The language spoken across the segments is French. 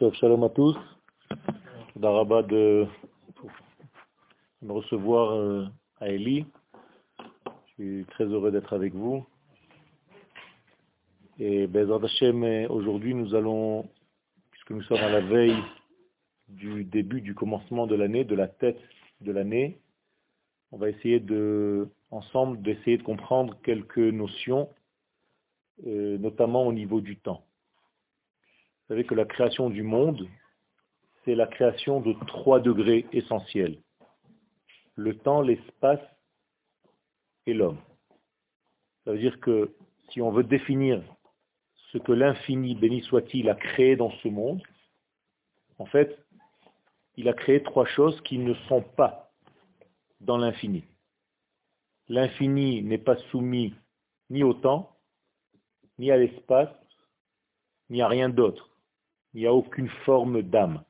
Shalom à tous. D'Araba de me recevoir euh, à Eli. Je suis très heureux d'être avec vous. Et Bezrat Hashem, aujourd'hui nous allons, puisque nous sommes à la veille du début, du commencement de l'année, de la tête de l'année, on va essayer de, ensemble, d'essayer de comprendre quelques notions, euh, notamment au niveau du temps. Vous savez que la création du monde, c'est la création de trois degrés essentiels. Le temps, l'espace et l'homme. Ça veut dire que si on veut définir ce que l'infini, béni soit-il, a créé dans ce monde, en fait, il a créé trois choses qui ne sont pas dans l'infini. L'infini n'est pas soumis ni au temps, ni à l'espace, ni à rien d'autre. Il n'y a aucune forme d'âme.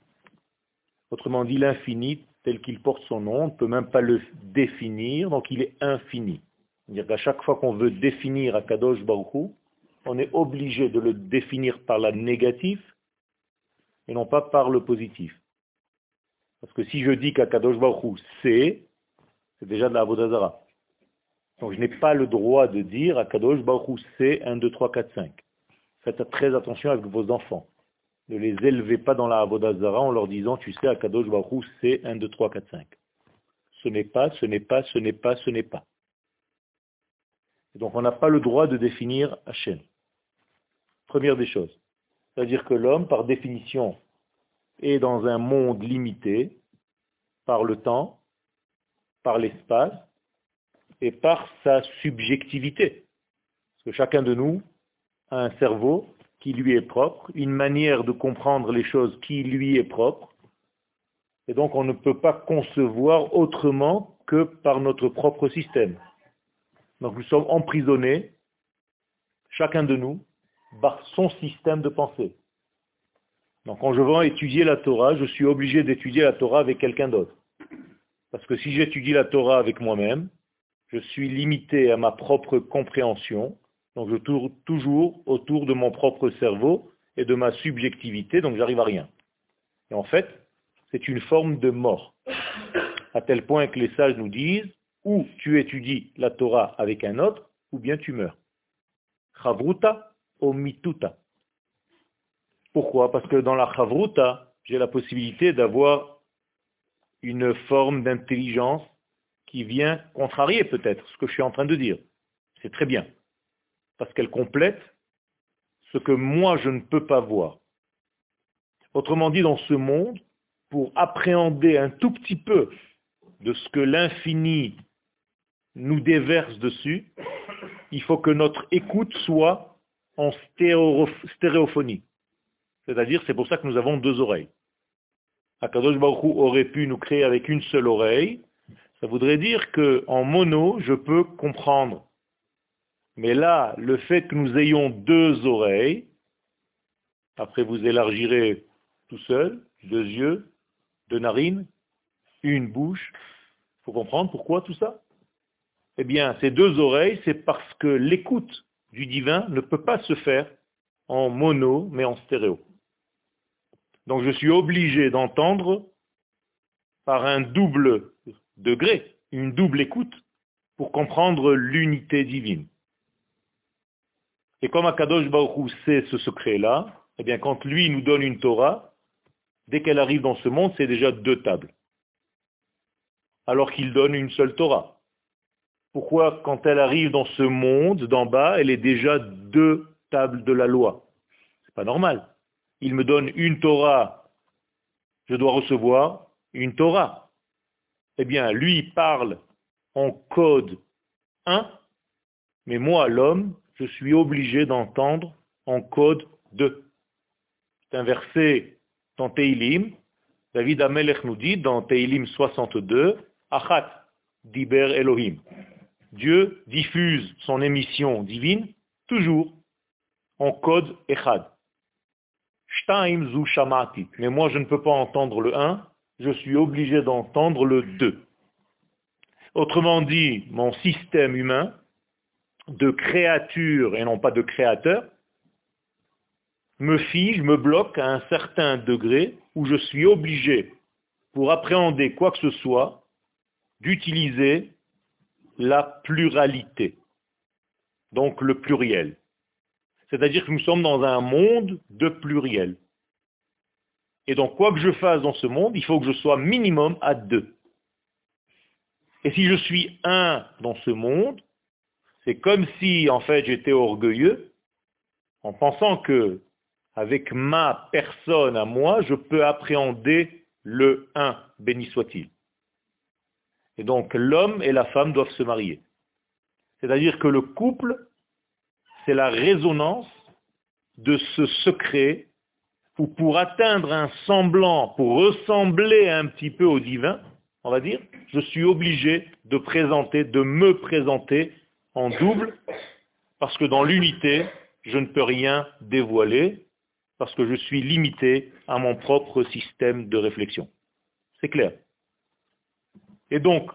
Autrement dit, l'infini, tel qu'il porte son nom, on ne peut même pas le définir, donc il est infini. C'est-à-dire qu'à chaque fois qu'on veut définir Akadosh Baruch on est obligé de le définir par la négative et non pas par le positif. Parce que si je dis qu'Akadosh Baruch c'est, c'est déjà de la Avodazara. Donc je n'ai pas le droit de dire Akadosh Baruch c'est 1, 2, 3, 4, 5. Faites très attention avec vos enfants. Ne les élevez pas dans la Avodazara en leur disant, tu sais, Akadosh Baruch c'est 1, 2, 3, 4, 5. Ce n'est pas, ce n'est pas, ce n'est pas, ce n'est pas. donc on n'a pas le droit de définir Hachem. Première des choses. C'est-à-dire que l'homme, par définition, est dans un monde limité par le temps, par l'espace et par sa subjectivité. Parce que chacun de nous a un cerveau qui lui est propre, une manière de comprendre les choses qui lui est propre, et donc on ne peut pas concevoir autrement que par notre propre système. Donc nous sommes emprisonnés, chacun de nous, par son système de pensée. Donc quand je vais étudier la Torah, je suis obligé d'étudier la Torah avec quelqu'un d'autre. Parce que si j'étudie la Torah avec moi-même, je suis limité à ma propre compréhension, donc je tourne toujours autour de mon propre cerveau et de ma subjectivité, donc j'arrive à rien. Et en fait, c'est une forme de mort. À tel point que les sages nous disent, ou tu étudies la Torah avec un autre, ou bien tu meurs. Chavruta o mituta. Pourquoi? Parce que dans la chavruta, j'ai la possibilité d'avoir une forme d'intelligence qui vient contrarier peut-être ce que je suis en train de dire. C'est très bien parce qu'elle complète ce que moi je ne peux pas voir. Autrement dit, dans ce monde, pour appréhender un tout petit peu de ce que l'infini nous déverse dessus, il faut que notre écoute soit en stéréophonie. C'est-à-dire, c'est pour ça que nous avons deux oreilles. Akadosh Baruch aurait pu nous créer avec une seule oreille. Ça voudrait dire qu'en mono, je peux comprendre mais là, le fait que nous ayons deux oreilles, après vous élargirez tout seul, deux yeux, deux narines, une bouche, il faut comprendre pourquoi tout ça? Eh bien, ces deux oreilles, c'est parce que l'écoute du divin ne peut pas se faire en mono, mais en stéréo. Donc je suis obligé d'entendre par un double degré, une double écoute, pour comprendre l'unité divine. Et comme Akadosh Baruch sait ce secret-là, eh bien quand lui nous donne une Torah, dès qu'elle arrive dans ce monde, c'est déjà deux tables. Alors qu'il donne une seule Torah. Pourquoi quand elle arrive dans ce monde d'en bas, elle est déjà deux tables de la loi? C'est pas normal. Il me donne une Torah, je dois recevoir une Torah. Eh bien, lui parle en code 1, mais moi, l'homme, je suis obligé d'entendre en code 2. C'est un verset dans Teilim. David Amelech nous dit dans Teilim 62, Achat diber Elohim. Dieu diffuse son émission divine toujours en code Echad. Shtaim zu shamati. Mais moi, je ne peux pas entendre le 1, je suis obligé d'entendre le 2. Autrement dit, mon système humain de créature et non pas de créateur, me fige, me bloque à un certain degré où je suis obligé, pour appréhender quoi que ce soit, d'utiliser la pluralité, donc le pluriel. C'est-à-dire que nous sommes dans un monde de pluriel. Et donc, quoi que je fasse dans ce monde, il faut que je sois minimum à deux. Et si je suis un dans ce monde, c'est comme si, en fait, j'étais orgueilleux en pensant que, avec ma personne à moi, je peux appréhender le un, béni soit-il. Et donc, l'homme et la femme doivent se marier. C'est-à-dire que le couple, c'est la résonance de ce secret où pour atteindre un semblant, pour ressembler un petit peu au divin, on va dire, je suis obligé de présenter, de me présenter en double, parce que dans l'unité, je ne peux rien dévoiler, parce que je suis limité à mon propre système de réflexion. C'est clair. Et donc,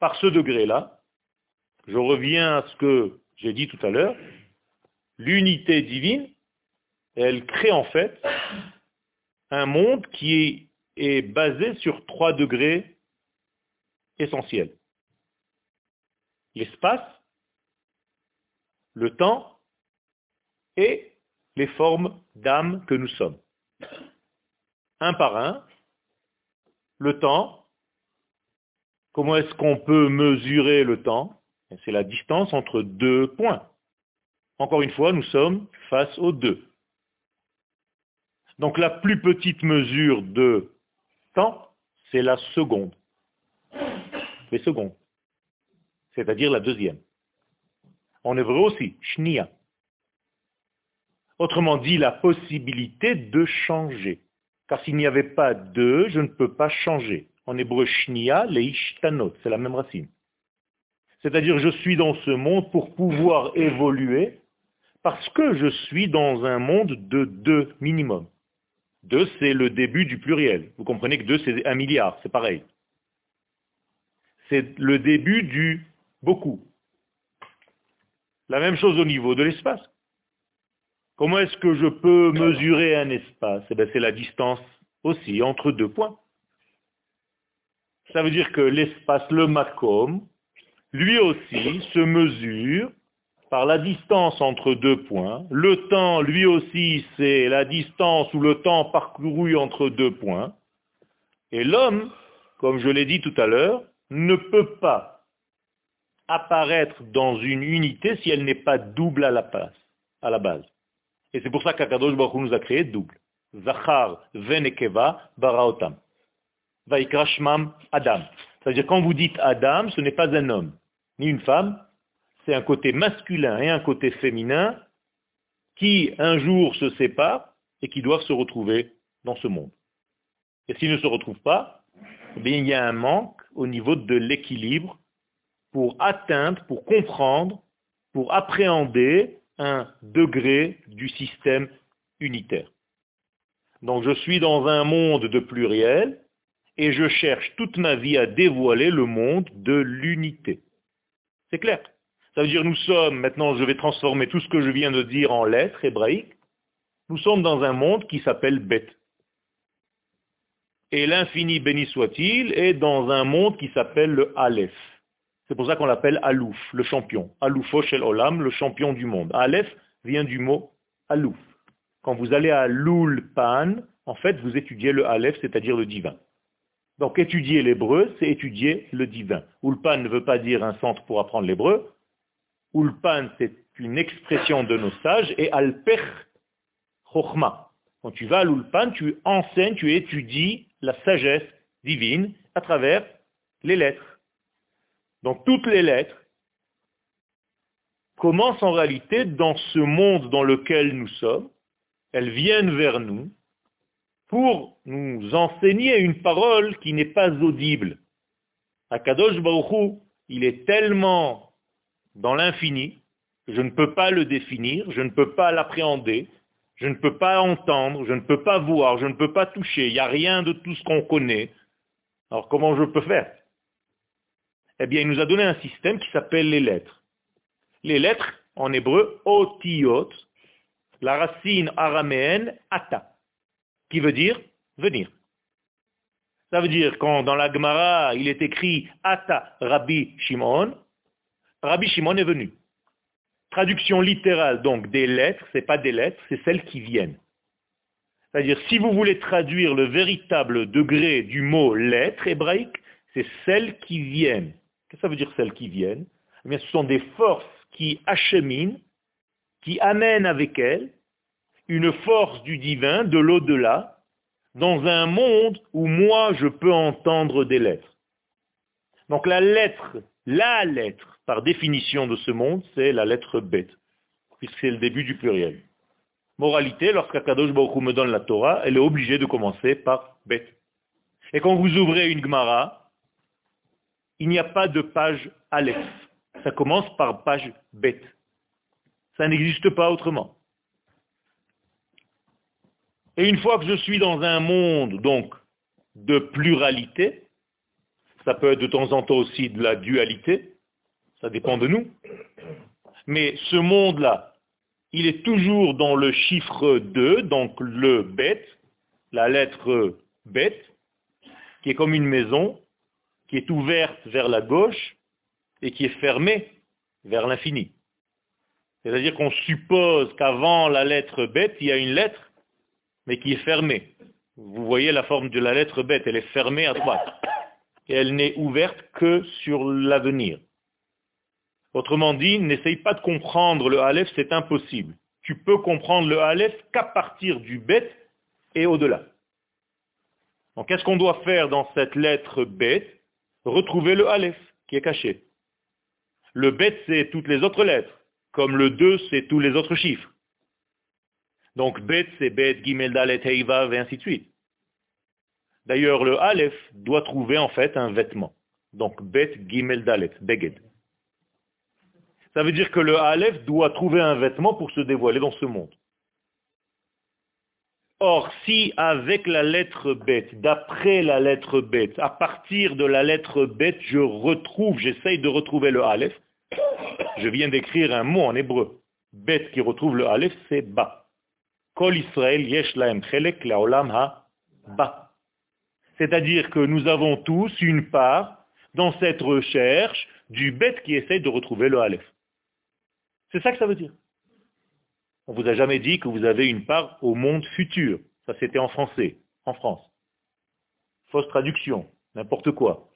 par ce degré-là, je reviens à ce que j'ai dit tout à l'heure, l'unité divine, elle crée en fait un monde qui est, basé sur trois degrés essentiels. L'espace, le temps et les formes d'âme que nous sommes. Un par un, le temps, comment est-ce qu'on peut mesurer le temps? C'est la distance entre deux points. Encore une fois, nous sommes face aux deux. Donc la plus petite mesure de temps, c'est la seconde. Les secondes. C'est-à-dire la deuxième. En hébreu aussi, shnia. Autrement dit, la possibilité de changer. Car s'il n'y avait pas de, je ne peux pas changer. En hébreu, shnia, leishtanot, c'est la même racine. C'est-à-dire, je suis dans ce monde pour pouvoir évoluer parce que je suis dans un monde de deux minimum. Deux, c'est le début du pluriel. Vous comprenez que deux, c'est un milliard, c'est pareil. C'est le début du beaucoup. La même chose au niveau de l'espace. Comment est-ce que je peux mesurer un espace? Eh C'est la distance aussi entre deux points. Ça veut dire que l'espace, le macom, lui aussi se mesure par la distance entre deux points. Le temps, lui aussi, c'est la distance ou le temps parcouru entre deux points. Et l'homme, comme je l'ai dit tout à l'heure, ne peut pas apparaître dans une unité si elle n'est pas double à la, base. Et c'est pour ça qu'Akadosh Baruch nous a créé double. Zachar venekeva baraotam. Vaikrashmam Adam. C'est-à-dire quand vous dites Adam, ce n'est pas un homme, ni une femme, c'est un côté masculin et un côté féminin qui un jour se séparent et qui doivent se retrouver dans ce monde. Et s'ils ne se retrouvent pas, eh bien, il y a un manque au niveau de l'équilibre pour atteindre, pour comprendre, pour appréhender un degré du système unitaire. Donc je suis dans un monde de pluriel et je cherche toute ma vie à dévoiler le monde de l'unité. C'est clair ça veut dire nous sommes, maintenant je vais transformer tout ce que je viens de dire en lettres hébraïques, nous sommes dans un monde qui s'appelle Bet. Et l'infini béni soit-il est dans un monde qui s'appelle le Aleph. C'est pour ça qu'on l'appelle Alouf, le champion. Aloufo shel Olam, le champion du monde. Aleph vient du mot Alouf. Quand vous allez à l'Ulpan, en fait, vous étudiez le Aleph, c'est-à-dire le divin. Donc étudier l'hébreu, c'est étudier le divin. Ulpan ne veut pas dire un centre pour apprendre l'hébreu, Ulpan, c'est une expression de nos sages, et Alpech Chochma. Quand tu vas à l'Ulpan, tu enseignes, tu étudies la sagesse divine à travers les lettres. Donc toutes les lettres commencent en réalité dans ce monde dans lequel nous sommes. Elles viennent vers nous pour nous enseigner une parole qui n'est pas audible. Akadosh Baruch il est tellement dans l'infini, je ne peux pas le définir, je ne peux pas l'appréhender, je ne peux pas entendre, je ne peux pas voir, je ne peux pas toucher, il n'y a rien de tout ce qu'on connaît. Alors comment je peux faire? Eh bien, il nous a donné un système qui s'appelle les lettres. Les lettres, en hébreu, otiyot, la racine araméenne ata, qui veut dire venir. Ça veut dire quand dans la Gemara il est écrit ata Rabbi Shimon, Rabbi Shimon est venu. Traduction littérale donc des lettres, ce n'est pas des lettres, c'est celles qui viennent. C'est-à-dire si vous voulez traduire le véritable degré du mot lettre hébraïque, c'est celles qui viennent. Qu'est-ce que ça veut dire celles qui viennent? Eh bien, Ce sont des forces qui acheminent, qui amènent avec elles une force du divin, de l'au-delà, dans un monde où moi je peux entendre des lettres. Donc la lettre, la lettre, par définition de ce monde, c'est la lettre bête, puisque c'est le début du pluriel. Moralité, lorsqu'Akadosh Baruch me donne la Torah, elle est obligée de commencer par bête. Et quand vous ouvrez une Gemara, il n'y a pas de page Aleph. Ça commence par page bête. Ça n'existe pas autrement. Et une fois que je suis dans un monde, donc, de pluralité, ça peut être de temps en temps aussi de la dualité, ça dépend de nous, mais ce monde-là, il est toujours dans le chiffre 2, donc le bête, la lettre bête, qui est comme une maison, qui est ouverte vers la gauche et qui est fermée vers l'infini. C'est-à-dire qu'on suppose qu'avant la lettre bête, il y a une lettre mais qui est fermée. Vous voyez la forme de la lettre bête, elle est fermée à droite. Et elle n'est ouverte que sur l'avenir. Autrement dit, n'essaye pas de comprendre le Aleph, c'est impossible. Tu peux comprendre le Aleph qu'à partir du bête et au-delà. Donc qu'est-ce qu'on doit faire dans cette lettre bête? Retrouver le Aleph qui est caché. Le bête, c'est toutes les autres lettres, comme le 2, c'est tous les autres chiffres. Donc Bet, c'est Bet, Gimel, Dalet, Heiva, et ainsi de suite. D'ailleurs, le Aleph doit trouver en fait un vêtement. Donc Bet, Gimel, Dalet, Beged. Ça veut dire que le Aleph doit trouver un vêtement pour se dévoiler dans ce monde. Or, si avec la lettre bête, d'après la lettre bête, à partir de la lettre bête, je retrouve, j'essaye de retrouver le Aleph, je viens d'écrire un mot en hébreu. Bête qui retrouve le Aleph, c'est Ba. C'est-à-dire que nous avons tous une part dans cette recherche du bête qui essaie de retrouver le Aleph. C'est ça que ça veut dire. On vous a jamais dit que vous avez une part au monde futur. Ça c'était en français, en France. Fausse traduction, n'importe quoi.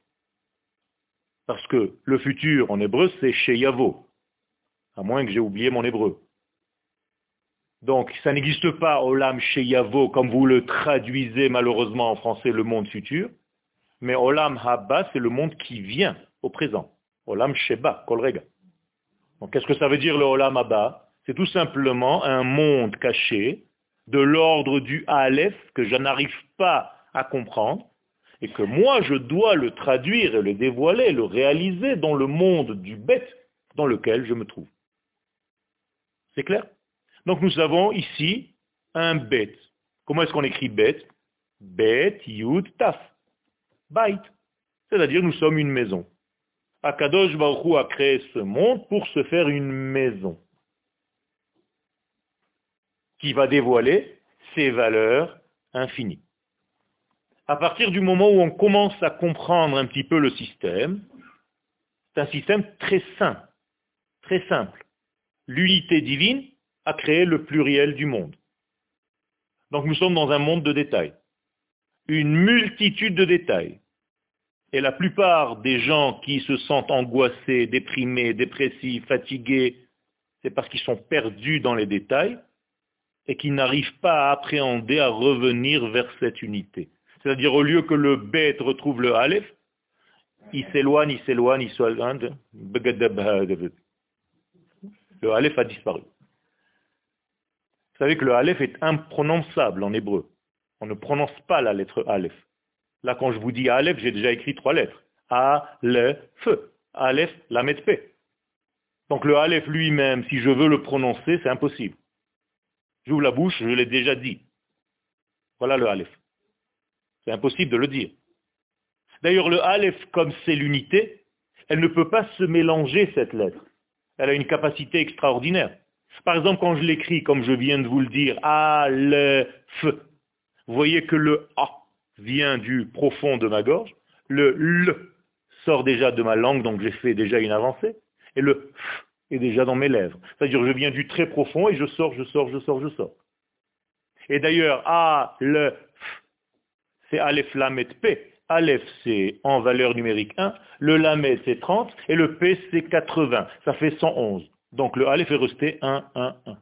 Parce que le futur en hébreu c'est chez Yavo. À moins que j'ai oublié mon hébreu. Donc, ça n'existe pas Olam Sheyavo comme vous le traduisez malheureusement en français, le monde futur. Mais Olam Haba, c'est le monde qui vient au présent. Olam Sheba, Kolrega. Donc, qu'est-ce que ça veut dire le Olam Haba? C'est tout simplement un monde caché de l'ordre du Aleph que je n'arrive pas à comprendre et que moi je dois le traduire et le dévoiler, le réaliser dans le monde du bête dans lequel je me trouve. C'est clair? Donc nous avons ici un bet. Comment est-ce qu'on écrit bet Bet, yud, taf. Bait. C'est-à-dire nous sommes une maison. Akadosh Baruch a créé ce monde pour se faire une maison qui va dévoiler ses valeurs infinies. À partir du moment où on commence à comprendre un petit peu le système, c'est un système très simple, très simple. L'unité divine a créé le pluriel du monde. Donc nous sommes dans un monde de détails. Une multitude de détails. Et la plupart des gens qui se sentent angoissés, déprimés, dépressifs, fatigués, c'est parce qu'ils sont perdus dans les détails et qu'ils n'arrivent pas à appréhender, à revenir vers cette unité. C'est-à-dire au lieu que le bête retrouve le aleph, il s'éloigne, il s'éloigne, il s'éloigne. Le aleph a disparu. Vous savez que le Aleph est imprononçable en hébreu. On ne prononce pas la lettre Aleph. Là, quand je vous dis Aleph, j'ai déjà écrit trois lettres. A, le, feu. Aleph, la P. Donc le Aleph lui-même, si je veux le prononcer, c'est impossible. J'ouvre la bouche, je l'ai déjà dit. Voilà le Aleph. C'est impossible de le dire. D'ailleurs, le Aleph, comme c'est l'unité, elle ne peut pas se mélanger, cette lettre. Elle a une capacité extraordinaire. Par exemple, quand je l'écris, comme je viens de vous le dire, Aleph, vous voyez que le A vient du profond de ma gorge, le L sort déjà de ma langue, donc j'ai fait déjà une avancée, et le F est déjà dans mes lèvres. C'est-à-dire je viens du très profond et je sors, je sors, je sors, je sors. Et d'ailleurs, A, le c'est Aleph, Lamet, P. Aleph, c'est en valeur numérique 1, le Lamet, c'est 30, et le P, c'est 80. Ça fait 111. Donc le Aleph est resté 1, 1, 1.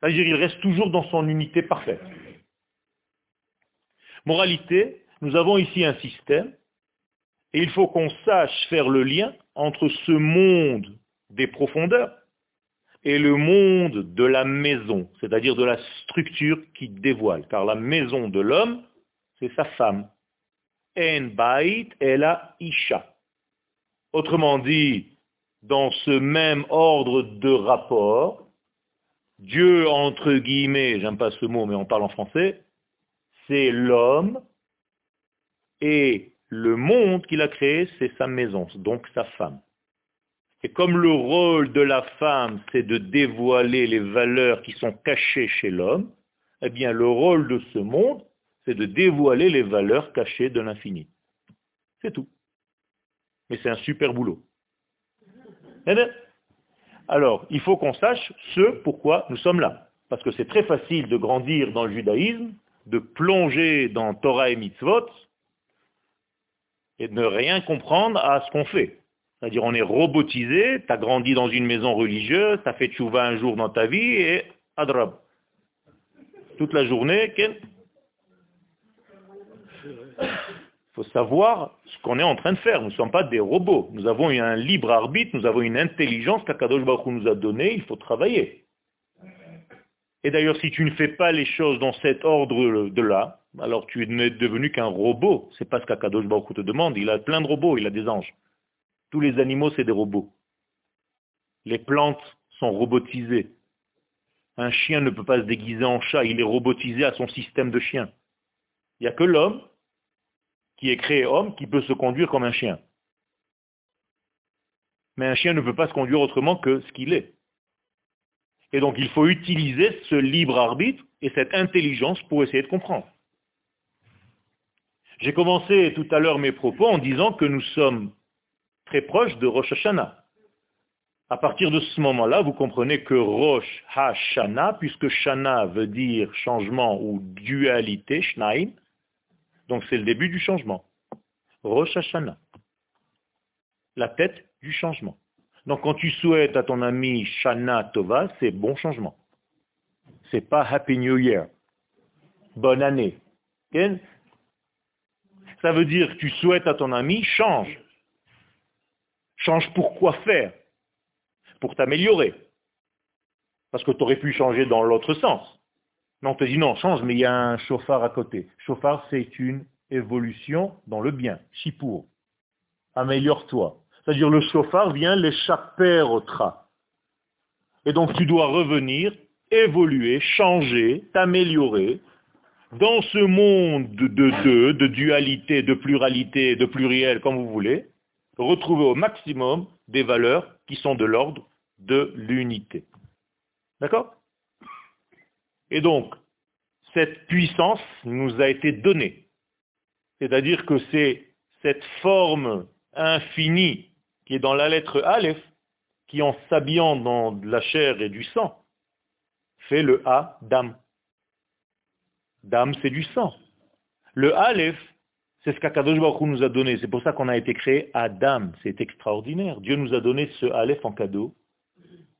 C'est-à-dire il reste toujours dans son unité parfaite. Moralité, nous avons ici un système, et il faut qu'on sache faire le lien entre ce monde des profondeurs et le monde de la maison, c'est-à-dire de la structure qui dévoile. Car la maison de l'homme, c'est sa femme. En bait et la isha. Autrement dit, dans ce même ordre de rapport, Dieu, entre guillemets, j'aime pas ce mot, mais on parle en français, c'est l'homme, et le monde qu'il a créé, c'est sa maison, donc sa femme. Et comme le rôle de la femme, c'est de dévoiler les valeurs qui sont cachées chez l'homme, eh bien le rôle de ce monde, c'est de dévoiler les valeurs cachées de l'infini. C'est tout. Mais c'est un super boulot. Eh Alors, il faut qu'on sache ce pourquoi nous sommes là. Parce que c'est très facile de grandir dans le judaïsme, de plonger dans Torah et Mitzvot, et de ne rien comprendre à ce qu'on fait. C'est-à-dire on est robotisé, tu as grandi dans une maison religieuse, tu as fait tchouva un jour dans ta vie et adrab. Toute la journée, il faut savoir ce qu'on est en train de faire. Nous ne sommes pas des robots. Nous avons un libre arbitre, nous avons une intelligence qu'Akadosh Baruch nous a donnée, il faut travailler. Et d'ailleurs, si tu ne fais pas les choses dans cet ordre de là, alors tu n'es devenu qu'un robot. C'est pas ce qu'Akadosh Baruch te demande. Il a plein de robots, il a des anges. Tous les animaux, c'est des robots. Les plantes sont robotisées. Un chien ne peut pas se déguiser en chat, il est robotisé à son système de chien. Il n'y a que l'homme, qui est créé homme, qui peut se conduire comme un chien. Mais un chien ne peut pas se conduire autrement que ce qu'il est. Et donc il faut utiliser ce libre arbitre et cette intelligence pour essayer de comprendre. J'ai commencé tout à l'heure mes propos en disant que nous sommes très proches de Rosh Hashanah. À partir de ce moment-là, vous comprenez que Rosh Hashanah, puisque Shana veut dire changement ou dualité, Shnaim, donc c'est le début du changement. Rosh Hashanah, la tête du changement. Donc quand tu souhaites à ton ami Shana Tova, c'est bon changement. C'est pas Happy New Year. Bonne année. Ça veut dire que tu souhaites à ton ami, change. Change pour quoi faire? Pour t'améliorer. Parce que tu aurais pu changer dans l'autre sens. Mais on te dit non, change, mais il y a un chauffard à côté. Chauffard, c'est une évolution dans le bien. Chipour. Améliore-toi. C'est-à-dire le chauffard vient l'échapper au tra. Et donc tu dois revenir, évoluer, changer, t'améliorer, dans ce monde de deux, de dualité, de pluralité, de pluriel, comme vous voulez, retrouver au maximum des valeurs qui sont de l'ordre de l'unité. D'accord? Et donc, cette puissance nous a été donnée. C'est-à-dire que c'est cette forme infinie qui est dans la lettre Aleph, qui en s'habillant dans la chair et du sang, fait le A d'âme. Dame, c'est du sang. Le Aleph, c'est ce qu'Akadosh Baruch nous a donné. C'est pour ça qu'on a été créé Adam. C'est extraordinaire. Dieu nous a donné ce Aleph en cadeau.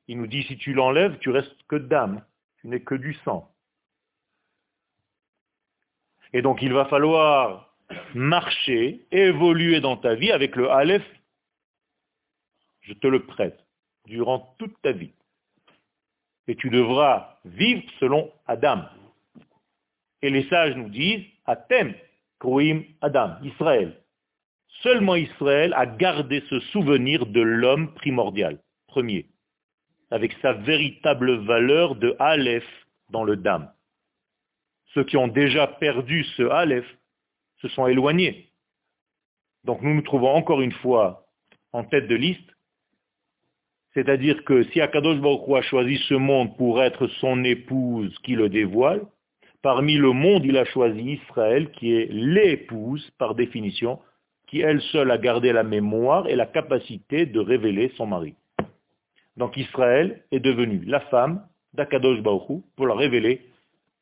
Il nous dit, si tu l'enlèves, tu restes que d'âme. Tu n'es que du sang. Et donc il va falloir marcher, évoluer dans ta vie avec le Aleph. Je te le prête durant toute ta vie. Et tu devras vivre selon Adam. Et les sages nous disent, Atem, Kruim, Adam, Israël. Seulement Israël a gardé ce souvenir de l'homme primordial, premier, avec sa véritable valeur de Aleph dans le Dam. Ceux qui ont déjà perdu ce Aleph se sont éloignés. Donc nous nous trouvons encore une fois en tête de liste. C'est-à-dire que si Akadosh Baruch a choisi ce monde pour être son épouse qui le dévoile, parmi le monde, il a choisi Israël qui est l'épouse par définition, qui elle seule a gardé la mémoire et la capacité de révéler son mari. Donc Israël est devenu la femme d'Akadosh Baruch pour la révéler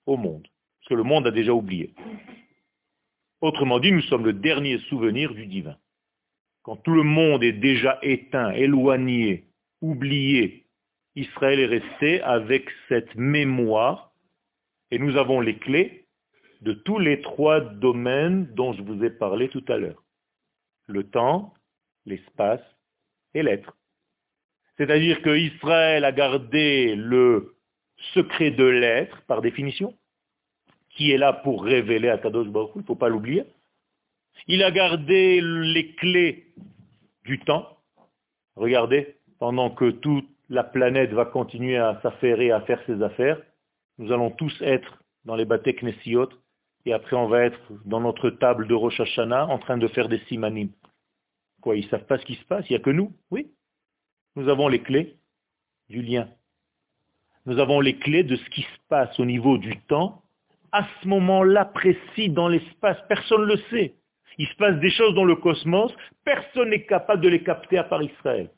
au monde. Parce que le monde a déjà oublié. Autrement dit, nous sommes le dernier souvenir du divin. Quand tout le monde est déjà éteint, éloigné, oublié, Israël est resté avec cette mémoire et nous avons les clés de tous les trois domaines dont je vous ai parlé tout à l'heure. Le temps, l'espace et l'être. C'est-à-dire que Israël a gardé le secret de l'être, par définition, qui est là pour révéler à Kadosh Baruch il ne faut pas l'oublier. Il a gardé les clés du temps. Regardez, pendant que toute la planète va continuer à s'affairer, à faire ses affaires, nous allons tous être dans les bâtés Knessiot, et après on va être dans notre table de Rosh Hashanah en train de faire des simanim. Quoi, ils ne savent pas ce qui se passe, il n'y a que nous? Oui. Nous avons les clés du lien. Nous avons les clés de ce qui se passe au niveau du temps, à ce moment-là précis dans l'espace. Personne ne le sait. Il se passe des choses dans le cosmos, personne n'est capable de les capter à part Israël.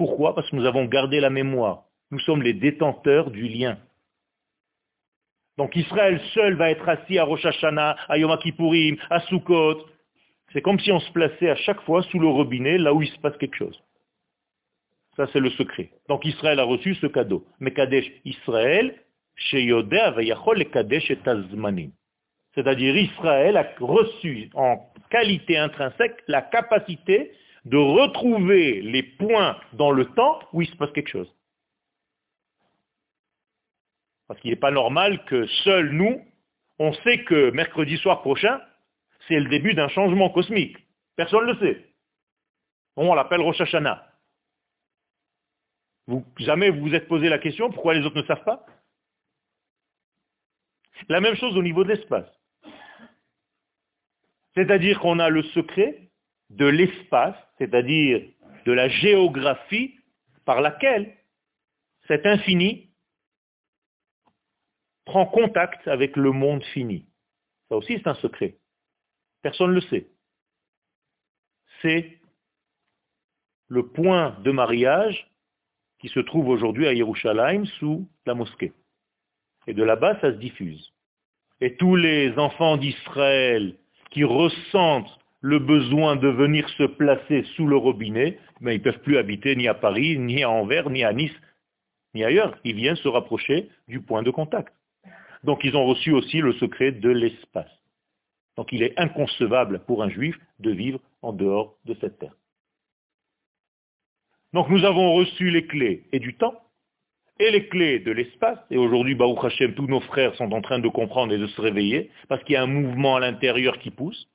Pourquoi? Parce que nous avons gardé la mémoire. Nous sommes les détenteurs du lien. Donc Israël seul va être assis à Rosh Hashanah, à Yom Kippourim, à Sukkot. C'est comme si on se plaçait à chaque fois sous le robinet, là où il se passe quelque chose. Ça, c'est le secret. Donc Israël a reçu ce cadeau. Mais Kadesh Israël, c'est-à-dire Israël a reçu en qualité intrinsèque la capacité de retrouver les points dans le temps où il se passe quelque chose. Parce qu'il n'est pas normal que seuls nous, on sait que mercredi soir prochain, c'est le début d'un changement cosmique. Personne ne le sait. On l'appelle Rosh Hashanah. Vous, jamais vous vous êtes posé la question pourquoi les autres ne savent pas? La même chose au niveau de l'espace. C'est-à-dire qu'on a le secret de l'espace, c'est-à-dire de la géographie par laquelle cet infini prend contact avec le monde fini. Ça aussi, c'est un secret. Personne ne le sait. C'est le point de mariage qui se trouve aujourd'hui à Yerushalayim sous la mosquée. Et de là-bas, ça se diffuse. Et tous les enfants d'Israël qui ressentent le besoin de venir se placer sous le robinet, mais ils ne peuvent plus habiter ni à Paris, ni à Anvers, ni à Nice, ni ailleurs. Ils viennent se rapprocher du point de contact. Donc ils ont reçu aussi le secret de l'espace. Donc il est inconcevable pour un juif de vivre en dehors de cette terre. Donc nous avons reçu les clés et du temps, et les clés de l'espace, et aujourd'hui, Baruch Hashem, tous nos frères sont en train de comprendre et de se réveiller, parce qu'il y a un mouvement à l'intérieur qui pousse,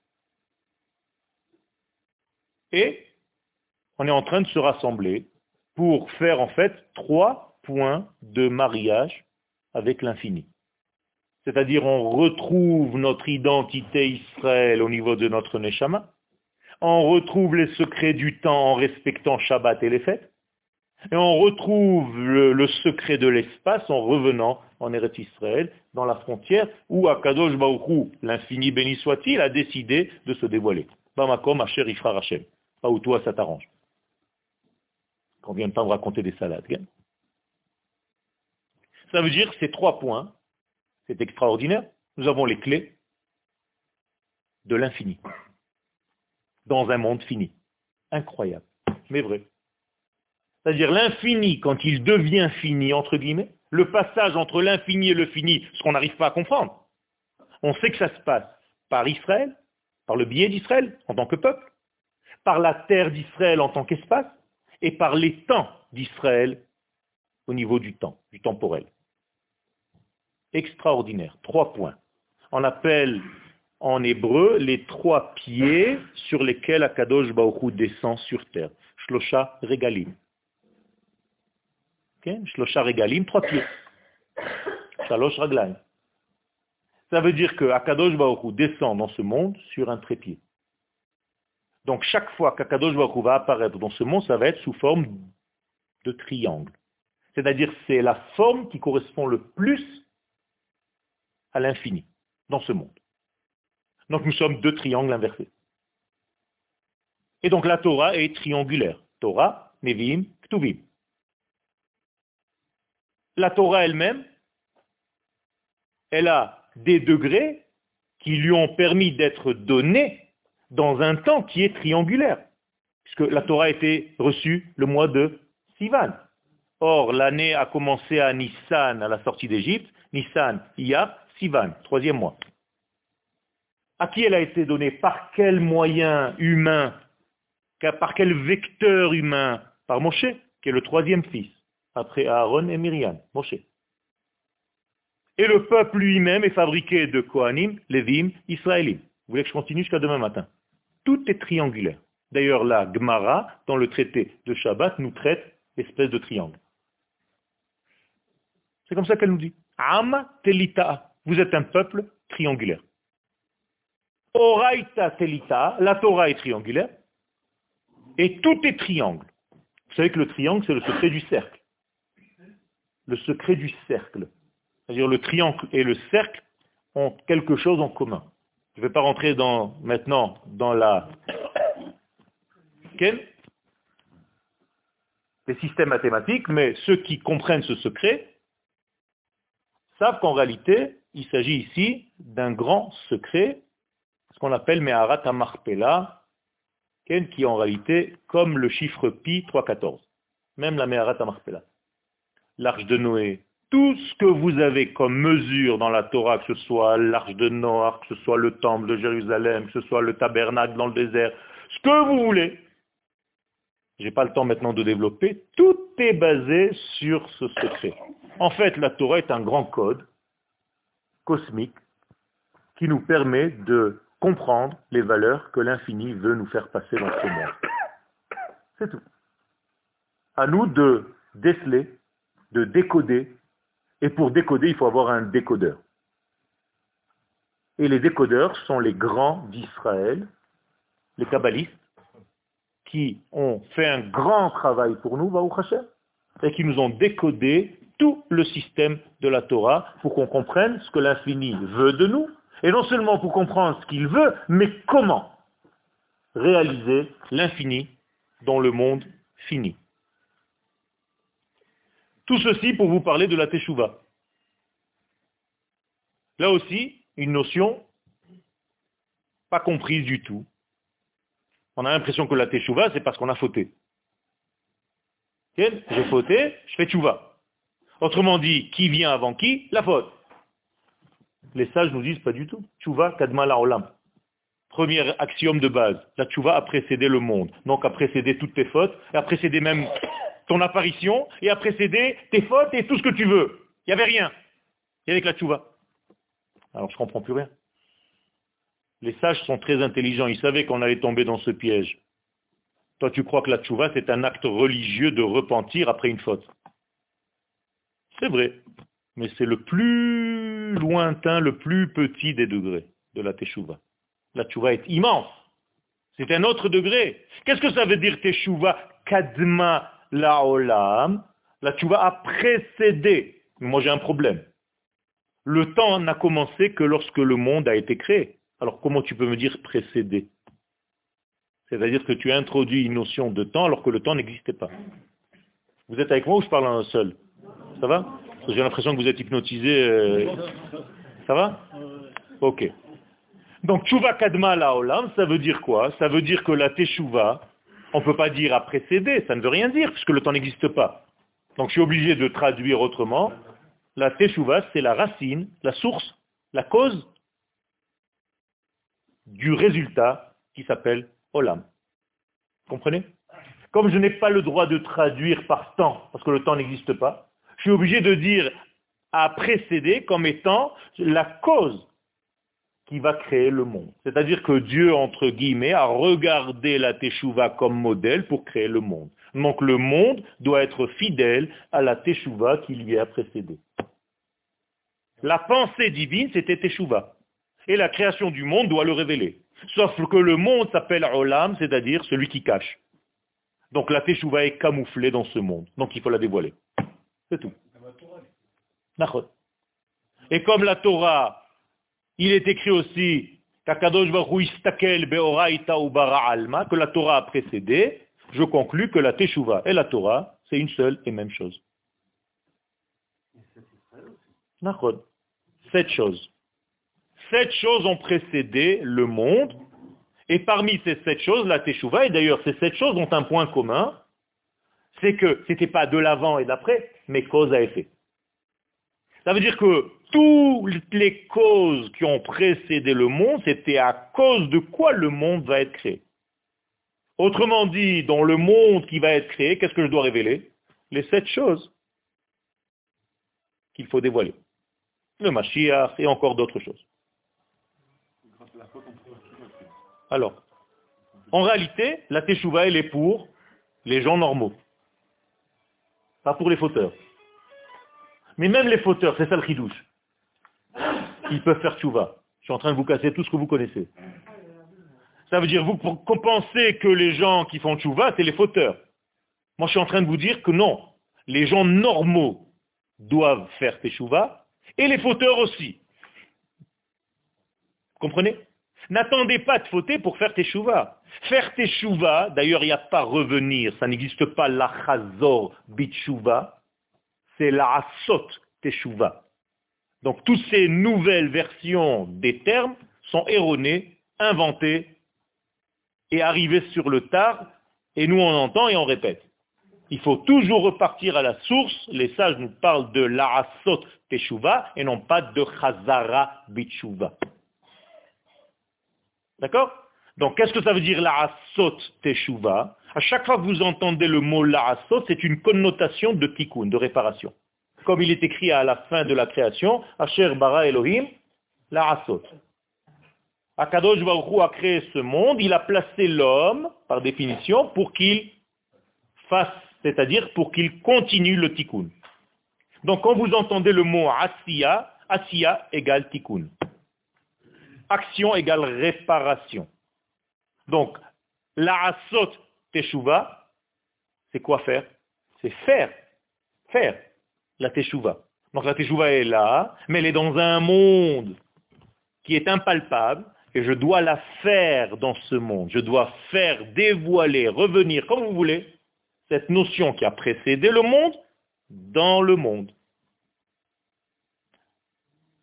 et on est en train de se rassembler pour faire en fait trois points de mariage avec l'infini. C'est-à-dire on retrouve notre identité Israël au niveau de notre Neshama, on retrouve les secrets du temps en respectant Shabbat et les fêtes, et on retrouve le, secret de l'espace en revenant en Eretz Israël, dans la frontière où Akadosh Baruchou, l'infini béni soit-il, a décidé de se dévoiler. Bamakom Asher Ifra Hashem où toi ça t'arrange. Qu'on ne vienne pas me raconter des salades. Ça veut dire ces trois points, c'est extraordinaire. Nous avons les clés de l'infini. Dans un monde fini. Incroyable. Mais vrai. C'est-à-dire l'infini, quand il devient fini, entre guillemets, le passage entre l'infini et le fini, ce qu'on n'arrive pas à comprendre. On sait que ça se passe par Israël, par le biais d'Israël, en tant que peuple par la terre d'Israël en tant qu'espace et par les temps d'Israël au niveau du temps, du temporel. Extraordinaire. Trois points. On appelle en hébreu les trois pieds sur lesquels Akadosh Baruch descend sur terre. Shlosha regalim. Okay? Shlosha regalim, trois pieds. Shalosh raglaim. Ça veut dire que Akadosh Baruch descend dans ce monde sur un trépied. Donc chaque fois qu'Akadosh Baruch va apparaître dans ce monde, ça va être sous forme de triangle. C'est-à-dire c'est la forme qui correspond le plus à l'infini dans ce monde. Donc nous sommes deux triangles inversés. Et donc la Torah est triangulaire. Torah, Nevim, Ktuvim. La Torah elle-même, elle a des degrés qui lui ont permis d'être donnés dans un temps qui est triangulaire. Puisque la Torah a été reçue le mois de Sivan. Or, l'année a commencé à Nissan, à la sortie d'Égypte. Nissan, Iyar, Sivan, troisième mois. À qui elle a été donnée? Par quel moyen humain? Par quel vecteur humain? Par Moshe, qui est le troisième fils, après Aaron et Myriam, Moshe. Et le peuple lui-même est fabriqué de Kohanim, Lévim, Israélim. Vous voulez que je continue jusqu'à demain matin? Tout est triangulaire. D'ailleurs, la Gemara, dans le traité de Shabbat, nous traite espèce de triangle. C'est comme ça qu'elle nous dit. Am telita. Vous êtes un peuple triangulaire. Oraita telita. La Torah est triangulaire. Et tout est triangle. Vous savez que le triangle, c'est le secret du cercle. Le secret du cercle. C'est-à-dire le triangle et le cercle ont quelque chose en commun. Je ne vais pas rentrer maintenant dans la les systèmes mathématiques, mais ceux qui comprennent ce secret savent qu'en réalité, il s'agit ici d'un grand secret, ce qu'on appelle Meharat Amarpela, qui est en réalité comme le chiffre pi 314, même la Meharat Amarpela. L'arche de Noé, tout ce que vous avez comme mesure dans la Torah, que ce soit l'arche de Noé, que ce soit le temple de Jérusalem, que ce soit le tabernacle dans le désert, ce que vous voulez, je n'ai pas le temps maintenant de développer, tout est basé sur ce secret. En fait, la Torah est un grand code cosmique qui nous permet de comprendre les valeurs que l'infini veut nous faire passer dans ce monde. C'est tout. À nous de déceler, de décoder, et pour décoder, il faut avoir un décodeur. Et les décodeurs sont les grands d'Israël, les kabbalistes, qui ont fait un grand travail pour nous, et qui nous ont décodé tout le système de la Torah pour qu'on comprenne ce que l'infini veut de nous, et non seulement pour comprendre ce qu'il veut, mais comment réaliser l'infini dans le monde fini. Tout ceci pour vous parler de la Teshuvah. Là aussi, une notion pas comprise du tout, on a l'impression que la teshuva, c'est parce qu'on a fauté. J'ai fauté, je fais teshuva. Autrement dit, qui vient avant qui La faute. Les sages nous disent pas du tout. Teshuva kadma la olam. Premier axiome de base. La teshuva a précédé le monde. Donc a précédé toutes tes fautes, a précédé même ton apparition, et a précédé tes fautes et tout ce que tu veux. Il n'y avait rien. Il y avait que la teshuva. Alors je comprends plus rien. Les sages sont très intelligents, ils savaient qu'on allait tomber dans ce piège. Toi, tu crois que la tchouva, c'est un acte religieux de repentir après une faute. C'est vrai, mais c'est le plus lointain, le plus petit des degrés de la teshuva. La tchouva est immense. C'est un autre degré. Qu'est-ce que ça veut dire teshuva kadma laolam La tchouva a précédé. Moi, j'ai un problème. Le temps n'a commencé que lorsque le monde a été créé. Alors comment tu peux me dire précéder C'est-à-dire que tu as introduit une notion de temps alors que le temps n'existait pas. Vous êtes avec moi ou je parle un seul? Ça va? J'ai l'impression que vous êtes hypnotisé. Euh, ça va? Ok. Donc, Tchouva Kadma la Olam, ça veut dire quoi? Ça veut dire que la Teshuvah, on ne peut pas dire a précédé, ça ne veut rien dire, puisque le temps n'existe pas. Donc, je suis obligé de traduire autrement. La Teshuvah, c'est la racine, la source, la cause du résultat qui s'appelle Olam. Comprenez? Comme je n'ai pas le droit de traduire par temps, parce que le temps n'existe pas, je suis obligé de dire à précéder comme étant la cause qui va créer le monde. C'est-à-dire que Dieu, entre guillemets, a regardé la Teshuvah comme modèle pour créer le monde. Donc le monde doit être fidèle à la Teshuvah qui lui a précédé. La pensée divine, c'était Teshuvah et la création du monde doit le révéler. Sauf que le monde s'appelle Olam, c'est-à-dire celui qui cache. Donc la teshuva est camouflée dans ce monde. Donc il faut la dévoiler. C'est tout. Et comme la Torah, il est écrit aussi que la Torah a précédé, je conclus que la Teshuvah et la Torah, c'est une seule et même chose. Sept choses. Sept choses ont précédé le monde, et parmi ces sept choses, la Teshuvah, et d'ailleurs ces sept choses ont un point commun, c'est que ce n'était pas de l'avant et d'après, mais cause à effet. Ça veut dire que toutes les causes qui ont précédé le monde, c'était à cause de quoi le monde va être créé. Autrement dit, dans le monde qui va être créé, qu'est-ce que je dois révéler? Les sept choses qu'il faut dévoiler. Le Mashiach et encore d'autres choses. Alors, en réalité, la Teshuvah, elle est pour les gens normaux, pas pour les fauteurs. Mais même les fauteurs, c'est ça le chidouche. Ils peuvent faire tchouva. Je suis en train de vous casser tout ce que vous connaissez. Ça veut dire, vous pensez que les gens qui font tchouva, c'est les fauteurs. Moi, je suis en train de vous dire que non. Les gens normaux doivent faire teshuva et les fauteurs aussi. Comprenez? N'attendez pas de fauter pour faire teshuva. Faire teshuva, d'ailleurs, il n'y a pas revenir, ça n'existe pas la chazor bitshuva c'est la asot teshuva. Donc toutes ces nouvelles versions des termes sont erronées, inventées et arrivées sur le tard, et nous on entend et on répète. Il faut toujours repartir à la source. Les sages nous parlent de l'Arasot Teshuva et non pas de Chazara Bitshuva. D'accord? Donc qu'est-ce que ça veut dire l'Arasot Teshuva À chaque fois que vous entendez le mot l'Arasot, c'est une connotation de tikkun, de réparation comme il est écrit à la fin de la création, Asher bara Elohim, la asot. Akadosh Baruch a créé ce monde, il a placé l'homme, par définition, pour qu'il fasse, c'est-à-dire pour qu'il continue le tikkun. Donc quand vous entendez le mot asiya, asiya égale tikkun. Action égale réparation. Donc, la asot teshuva, c'est quoi faire? C'est faire. Faire la teshuva. Donc la teshuva est là, mais elle est dans un monde qui est impalpable, et je dois la faire dans ce monde. Je dois faire dévoiler, revenir, comme vous voulez, cette notion qui a précédé le monde dans le monde.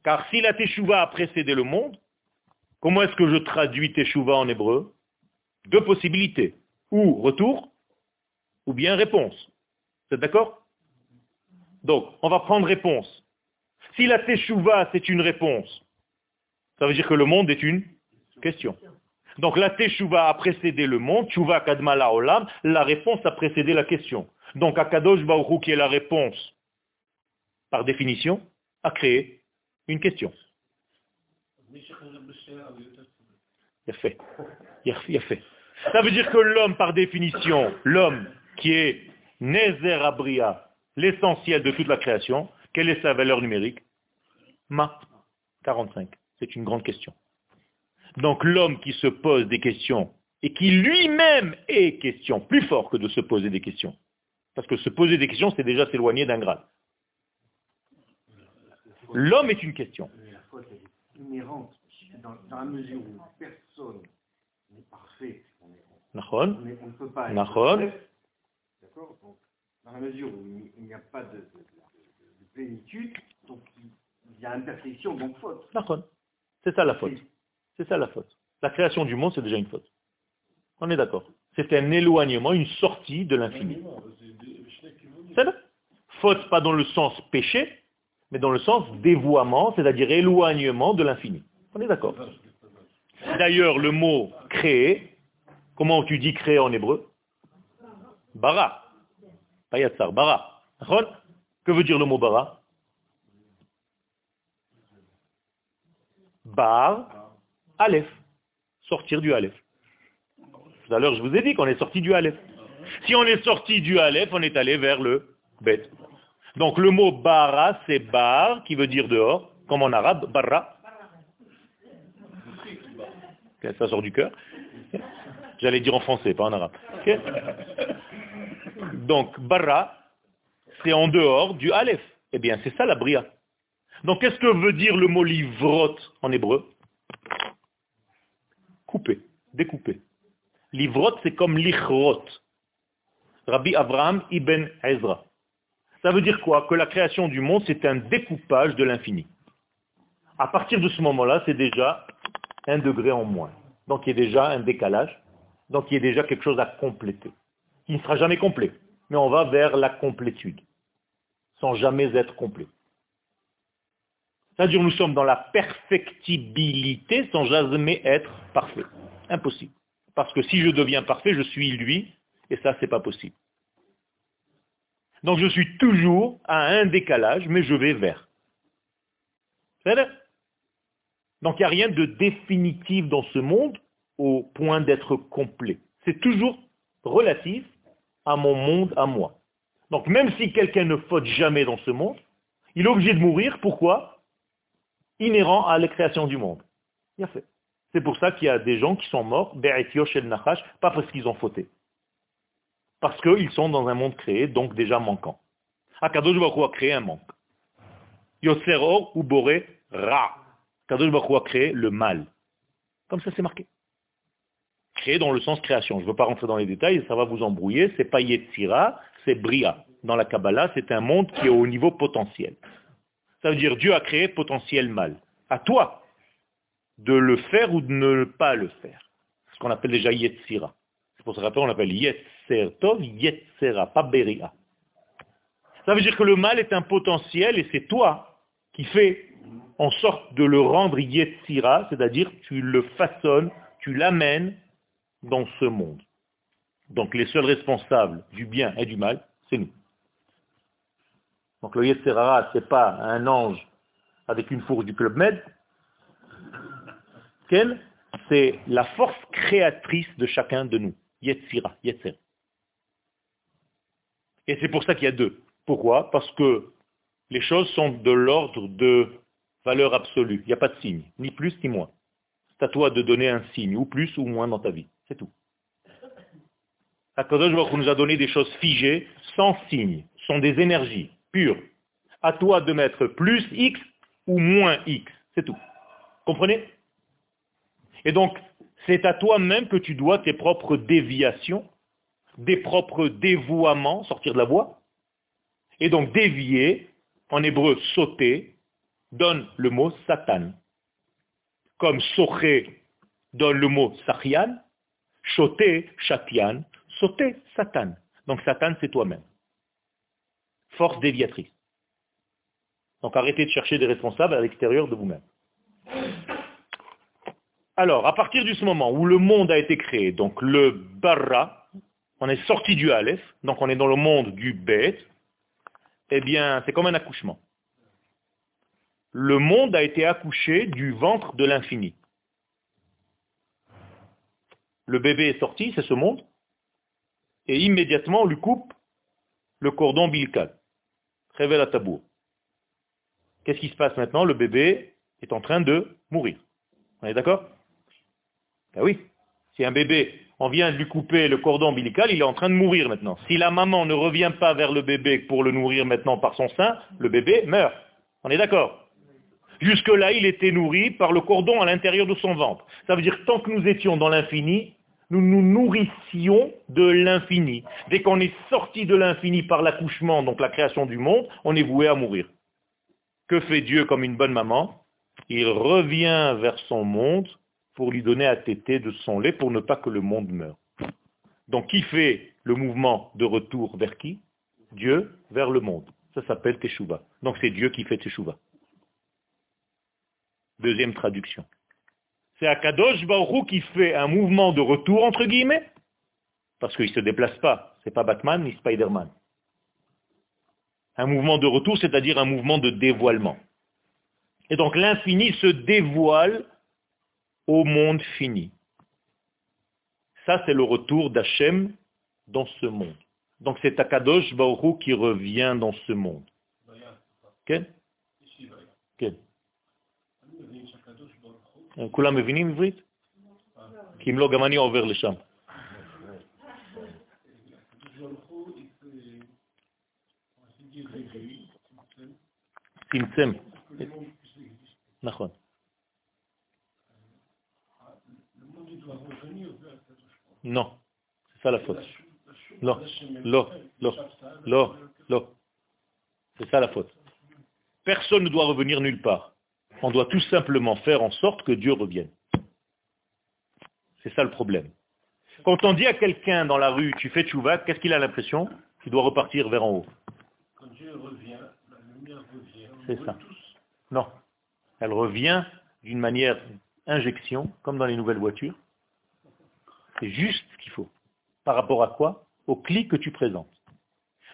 Car si la teshuva a précédé le monde, comment est-ce que je traduis teshuva en hébreu? Deux possibilités. Ou retour, ou bien réponse. Vous êtes d'accord? Donc, on va prendre réponse. Si la teshuva, c'est une réponse, ça veut dire que le monde est une question. Donc la teshuva a précédé le monde, teshuva kadmala olam, la réponse a précédé la question. Donc Akadosh Baruch qui est la réponse, par définition, a créé une question. Il a fait. Il a fait. Ça veut dire que l'homme, par définition, l'homme qui est Nezer Abria, l'essentiel de toute la création, quelle est sa valeur numérique? Ma 45. C'est une grande question. Donc l'homme qui se pose des questions et qui lui-même est question, plus fort que de se poser des questions. Parce que se poser des questions, c'est déjà s'éloigner d'un grade. L'homme est une question. dans, la mesure où personne n'est parfait. On, ne peut pas D'accord? Dans la mesure où il n'y a pas de, plénitude, donc il y a imperfection, donc faute. C'est ça la faute. C'est ça la faute. La création du monde, c'est déjà une faute. On est d'accord. C'est un éloignement, une sortie de l'infini. C'est Faute pas dans le sens péché, mais dans le sens dévoiement, c'est-à-dire éloignement de l'infini. On est d'accord. D'ailleurs, le mot créer, comment tu dis créer en hébreu? Bara. Pas bara. Que veut dire le mot bara? Bar, Aleph. Sortir du Aleph. Tout à l'heure, je vous ai dit qu'on est sorti du Aleph. Si on est sorti du Aleph, on est allé vers le Bet. Donc le mot bara, c'est bar, qui veut dire dehors, comme en arabe, barra. Ça sort du cœur. J'allais dire en français, pas en arabe. Donc, bara, c'est en dehors du aleph. Eh bien, c'est ça la bria. Donc, qu'est-ce que veut dire le mot livrot en hébreu? Couper, découper. Livrot, c'est comme lichrot. Rabbi Abraham ibn Ezra. Ça veut dire quoi? Que la création du monde, c'est un découpage de l'infini. À partir de ce moment-là, c'est déjà un degré en moins. Donc il y a déjà un décalage. Donc il y a déjà quelque chose à compléter. Qui ne sera jamais complet. Mais on va vers la complétude. Sans jamais être complet. C'est-à-dire nous sommes dans la perfectibilité sans jamais être parfait. Impossible. Parce que si je deviens parfait, je suis lui, et ça, c'est pas possible. Donc je suis toujours à un décalage, mais je vais vers. Donc il n'y a rien de définitif dans ce monde au point d'être complet. C'est toujours relatif à mon monde, à moi. Donc même si quelqu'un ne faute jamais dans ce monde, il est obligé de mourir. Pourquoi? Inhérent à la création du monde. A fait. C'est pour ça qu'il y a des gens qui sont morts, pas parce qu'ils ont fauté. Parce qu'ils sont dans un monde créé, donc déjà manquant. Akadosh Baruch a créé un manque. Yosser ou Boré Ra. Kadosh Baruch a créé le mal. Comme ça c'est marqué. Créé dans le sens création. Je ne veux pas rentrer dans les détails, ça va vous embrouiller. C'est pas Yetzira, c'est Bria. Dans la Kabbalah, c'est un monde qui est au niveau potentiel. Ça veut dire Dieu a créé potentiel mal. À toi de le faire ou de ne pas le faire. Ce qu'on appelle déjà Yetzira. C'est pour ça qu'on appelle Yetzer Tov, Yetzera, pas Beria. Ça veut dire que le mal est un potentiel et c'est toi qui fais en sorte de le rendre Yetzira, c'est-à-dire tu le façonnes, tu l'amènes dans ce monde. Donc les seuls responsables du bien et du mal, c'est nous. Donc le Yetzirara, ce n'est pas un ange avec une fourche du Club Med. C'est la force créatrice de chacun de nous. Yetzira, Yetzer. Et c'est pour ça qu'il y a deux. Pourquoi? Parce que les choses sont de l'ordre de valeur absolue. Il n'y a pas de signe, ni plus ni moins. C'est à toi de donner un signe, ou plus ou moins dans ta vie. C'est tout. Akadosh Baruch nous a donné des choses figées, sans signe, sont des énergies pures. À toi de mettre plus X ou moins X. C'est tout. Comprenez? Et donc, c'est à toi-même que tu dois tes propres déviations, des propres dévouements, sortir de la voie. Et donc dévier, en hébreu sauter, donne le mot Satan. Comme soché donne le mot Sachian, choté, chatian, sauter, Satan. Donc Satan, c'est toi-même. Force déviatrice. Donc arrêtez de chercher des responsables à l'extérieur de vous-même. Alors, à partir de ce moment où le monde a été créé, donc le barra, on est sorti du Aleph, donc on est dans le monde du Bet, eh bien, c'est comme un accouchement. Le monde a été accouché du ventre de l'infini. Le bébé est sorti, c'est ce monde, et immédiatement on lui coupe le cordon ombilical. Révèle à tabour. Qu'est-ce qui se passe maintenant? Le bébé est en train de mourir. On est d'accord? Ben oui. Si un bébé, on vient de lui couper le cordon ombilical, il est en train de mourir maintenant. Si la maman ne revient pas vers le bébé pour le nourrir maintenant par son sein, le bébé meurt. On est d'accord? Jusque-là, il était nourri par le cordon à l'intérieur de son ventre. Ça veut dire que tant que nous étions dans l'infini, nous nous nourrissions de l'infini. Dès qu'on est sorti de l'infini par l'accouchement, donc la création du monde, on est voué à mourir. Que fait Dieu comme une bonne maman? Il revient vers son monde pour lui donner à téter de son lait pour ne pas que le monde meure. Donc qui fait le mouvement de retour vers qui? Dieu vers le monde. Ça s'appelle Teshuvah. Donc c'est Dieu qui fait Teshuvah. Deuxième traduction. C'est Akadosh Baruch qui fait un mouvement de retour, entre guillemets, parce qu'il ne se déplace pas. C'est pas Batman ni Spider-Man. Un mouvement de retour, c'est-à-dire un mouvement de dévoilement. Et donc l'infini se dévoile au monde fini. Ça, c'est le retour d'Hachem dans ce monde. Donc c'est Akadosh Baruch qui revient dans ce monde. Quel כולם מבינים עברית? כי אם לא, גם אני עובר לשם. צמצם. נכון. לא, זה סלפות. לא, לא, לא, לא, לא. C'est ça פרסון faute. Personne ne. On doit tout simplement faire en sorte que Dieu revienne. C'est ça le problème. Quand on dit à quelqu'un dans la rue, tu fais tchouva, qu'est-ce qu'il a l'impression? Qu'il doit repartir vers en haut. Quand Dieu revient, la lumière revient. C'est ça. Non. Elle revient d'une manière injection, comme dans les nouvelles voitures. C'est juste ce qu'il faut. Par rapport à quoi? Au clic que tu présentes.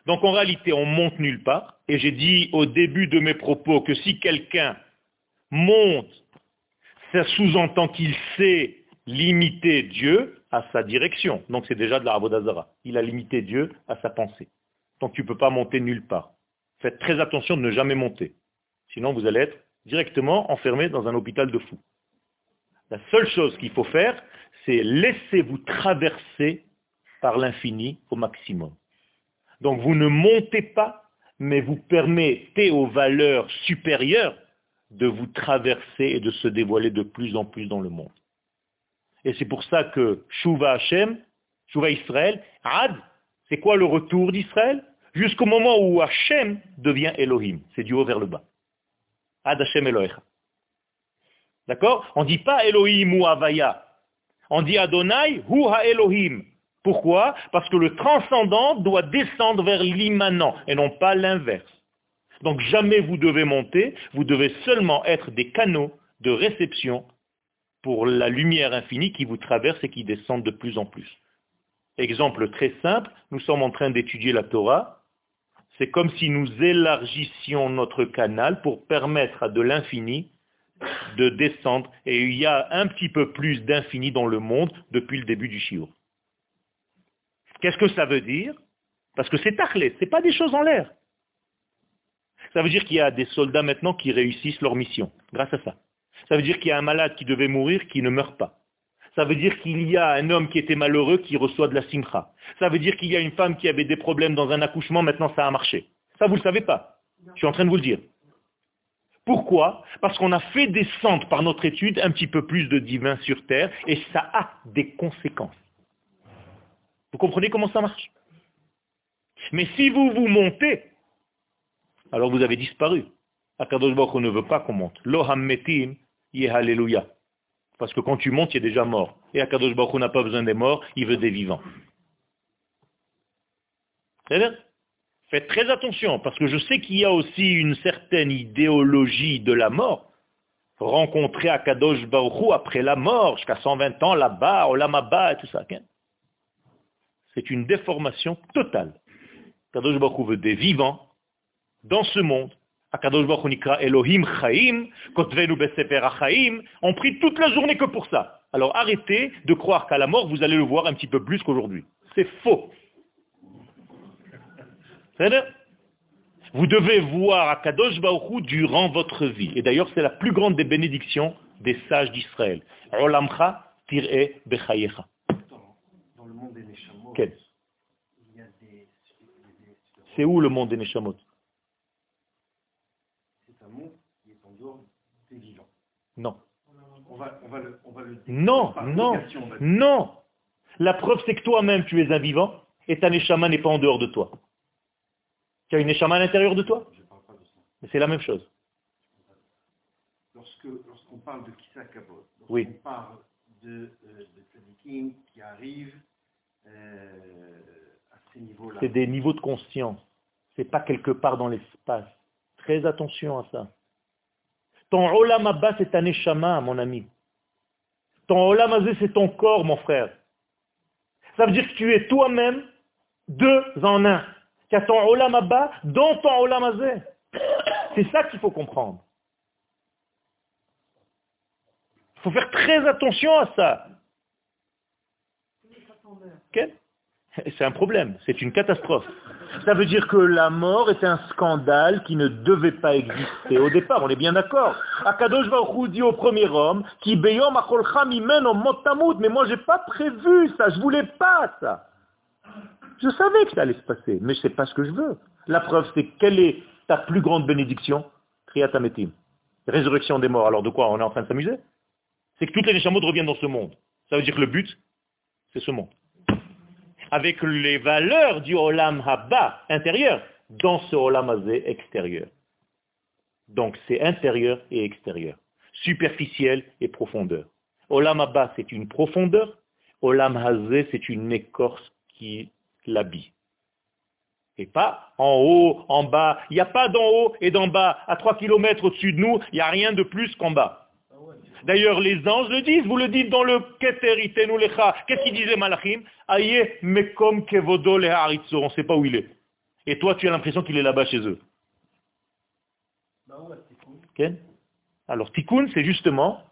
Donc en réalité, on monte nulle part. Et j'ai dit au début de mes propos que si quelqu'un monte, ça sous-entend qu'il sait limiter Dieu à sa direction. Donc c'est déjà de la Ravodazara. Il a limité Dieu à sa pensée. Donc tu ne peux pas monter nulle part. Faites très attention de ne jamais monter. Sinon vous allez être directement enfermé dans un hôpital de fous. La seule chose qu'il faut faire, c'est laisser vous traverser par l'infini au maximum. Donc vous ne montez pas, mais vous permettez aux valeurs supérieures de vous traverser et de se dévoiler de plus en plus dans le monde. Et c'est pour ça que Shuva Hashem, Shuva Israël, Ad, c'est quoi le retour d'Israël? Jusqu'au moment où Hashem devient Elohim. C'est du haut vers le bas. Ad Hashem Elohecha. D'accord? On ne dit pas Elohim ou Havaya. On dit Adonai ou Ha Elohim. Pourquoi? Parce que le transcendant doit descendre vers l'immanent et non pas l'inverse. Donc jamais vous devez monter, vous devez seulement être des canaux de réception pour la lumière infinie qui vous traverse et qui descend de plus en plus. Exemple très simple, nous sommes en train d'étudier la Torah. C'est comme si nous élargissions notre canal pour permettre à de l'infini de descendre. Et il y a un petit peu plus d'infini dans le monde depuis le début du Shiur. Qu'est-ce que ça veut dire? Parce que c'est tachlé, ce n'est pas des choses en l'air. Ça veut dire qu'il y a des soldats maintenant qui réussissent leur mission, grâce à ça. Ça veut dire qu'il y a un malade qui devait mourir qui ne meurt pas. Ça veut dire qu'il y a un homme qui était malheureux qui reçoit de la simcha. Ça veut dire qu'il y a une femme qui avait des problèmes dans un accouchement, maintenant ça a marché. Ça, vous ne le savez pas. Je suis en train de vous le dire. Pourquoi? Parce qu'on a fait descendre par notre étude un petit peu plus de divin sur terre et ça a des conséquences. Vous comprenez comment ça marche? Mais si vous vous montez, alors vous avez disparu. Akadosh Baruch ne veut pas qu'on monte. Loham metim, alléluia. Parce que quand tu montes, il est déjà mort. Et Akadosh Baruch n'a pas besoin des morts, il veut des vivants. Faites très attention, parce que je sais qu'il y a aussi une certaine idéologie de la mort. Rencontrer Akadosh Baruch après la mort, jusqu'à 120 ans là-bas, au Lamaba et tout ça. C'est une déformation totale. Akadosh Baruch veut des vivants dans ce monde Akadosh Baruch Elohim Chaim, Kotvenu Besefer Chaim, on prie toute la journée que pour ça. Alors arrêtez de croire qu'à la mort, vous allez le voir un petit peu plus qu'aujourd'hui. C'est faux. Vous devez voir Akadosh Baruch durant votre vie. Et d'ailleurs, c'est la plus grande des bénédictions des sages d'Israël. Olamcha tir'e bechayecha. Dans le monde des Neshamot, C'est où le monde des Neshamot? Non. non, non, non. La preuve, c'est que toi-même, tu es un vivant et ta neshama n'est pas en dehors de toi. Tu as une neshama à l'intérieur de toi? Mais c'est la même chose. Lorsqu'on parle de Kisakabot, oui. on parle de, euh, de qui arrivent euh, à ces niveaux-là. C'est des niveaux de conscience. C'est pas quelque part dans l'espace. Très attention à ça. Ton olam abba, c'est ta neshama, mon ami. Ton olam azé, c'est ton corps, mon frère. Ça veut dire que tu es toi-même deux en un. Tu as ton olam abba dans ton olam azé. C'est ça qu'il faut comprendre. Il faut faire très attention à ça. C'est un problème, c'est une catastrophe. Ça veut dire que la mort est un scandale qui ne devait pas exister au départ, on est bien d'accord. Akadosh Baruch dit au premier homme, qui beyom mais moi j'ai pas prévu ça, je voulais pas ça. Je savais que ça allait se passer, mais je sais pas ce que je veux. La preuve c'est quelle est ta plus grande bénédiction? Triatametim. Résurrection des morts. Alors de quoi On est en train de s'amuser? C'est que toutes les Neshamot reviennent dans ce monde. Ça veut dire que le but, c'est ce monde. Avec les valeurs du Olam Haba intérieur dans ce Olam Hazé extérieur. Donc c'est intérieur et extérieur. Superficiel et profondeur. Olam Haba, c'est une profondeur. Olam Hazé, c'est une écorce qui l'habille. Et pas en haut, en bas. Il n'y a pas d'en haut et d'en bas. À 3 km au-dessus de nous, il n'y a rien de plus qu'en bas. D'ailleurs, les anges le disent, vous le dites dans le Keter Lecha. Qu'est-ce qu'il disait Malachim Aye mekom kevodo on ne sait pas où il est. Et toi, tu as l'impression qu'il est là-bas chez eux. Alors, tikkun, c'est justement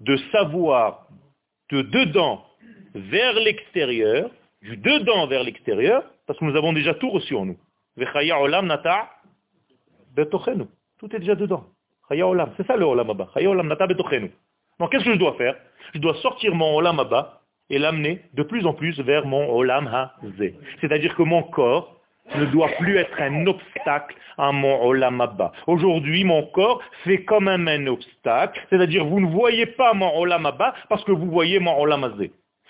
de savoir de dedans vers l'extérieur, du dedans vers l'extérieur, parce que nous avons déjà tout reçu en nous. Tout est déjà dedans. C'est ça le olam Donc qu'est-ce que je dois faire? Je dois sortir mon olam et l'amener de plus en plus vers mon olam hazé. C'est-à-dire que mon corps ne doit plus être un obstacle à mon olam Aujourd'hui, mon corps fait comme un, obstacle, c'est-à-dire vous ne voyez pas mon olam parce que vous voyez mon olam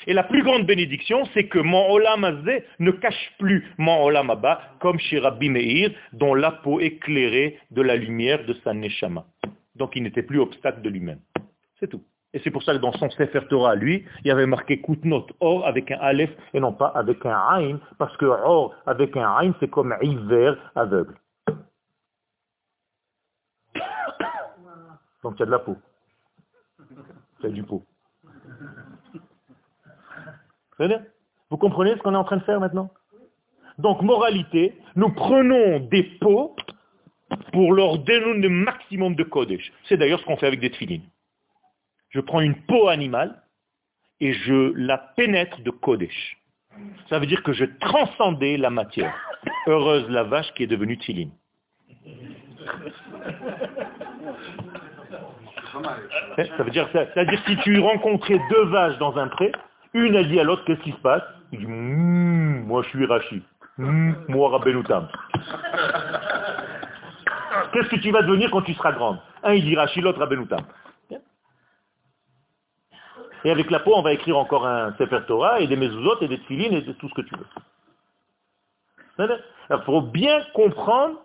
et la plus grande bénédiction, c'est que mon Olam Azé ne cache plus mon Olam Abba, comme chez Rabbi Meir, dont la peau éclairée de la lumière de sa Neshama. Donc il n'était plus obstacle de lui-même. C'est tout. Et c'est pour ça que dans son Sefer Torah, lui, il y avait marqué Koutnot, Or avec un Aleph et non pas avec un Ain, parce que Or avec un Ain, c'est comme hiver aveugle. Donc il y a de la peau. C'est du pot. Vous comprenez ce qu'on est en train de faire maintenant? Donc, moralité, nous prenons des pots pour leur donner le maximum de Kodesh. C'est d'ailleurs ce qu'on fait avec des trilines. Je prends une peau animale et je la pénètre de Kodesh. Ça veut dire que je transcendais la matière. Heureuse la vache qui est devenue veut dire, ça veut dire si tu rencontrais deux vaches dans un pré, une a dit à l'autre, qu'est-ce qui se passe? Il dit, mmm, moi je suis Rachid. Mmh, moi Rabbenoutam. Qu'est-ce que tu vas devenir quand tu seras grande? Un il dit Rachid, l'autre Rabbenoutam. Et avec la peau, on va écrire encore un Sefer Torah et des mezuzot et des tfilines et tout ce que tu veux. Il faut bien comprendre,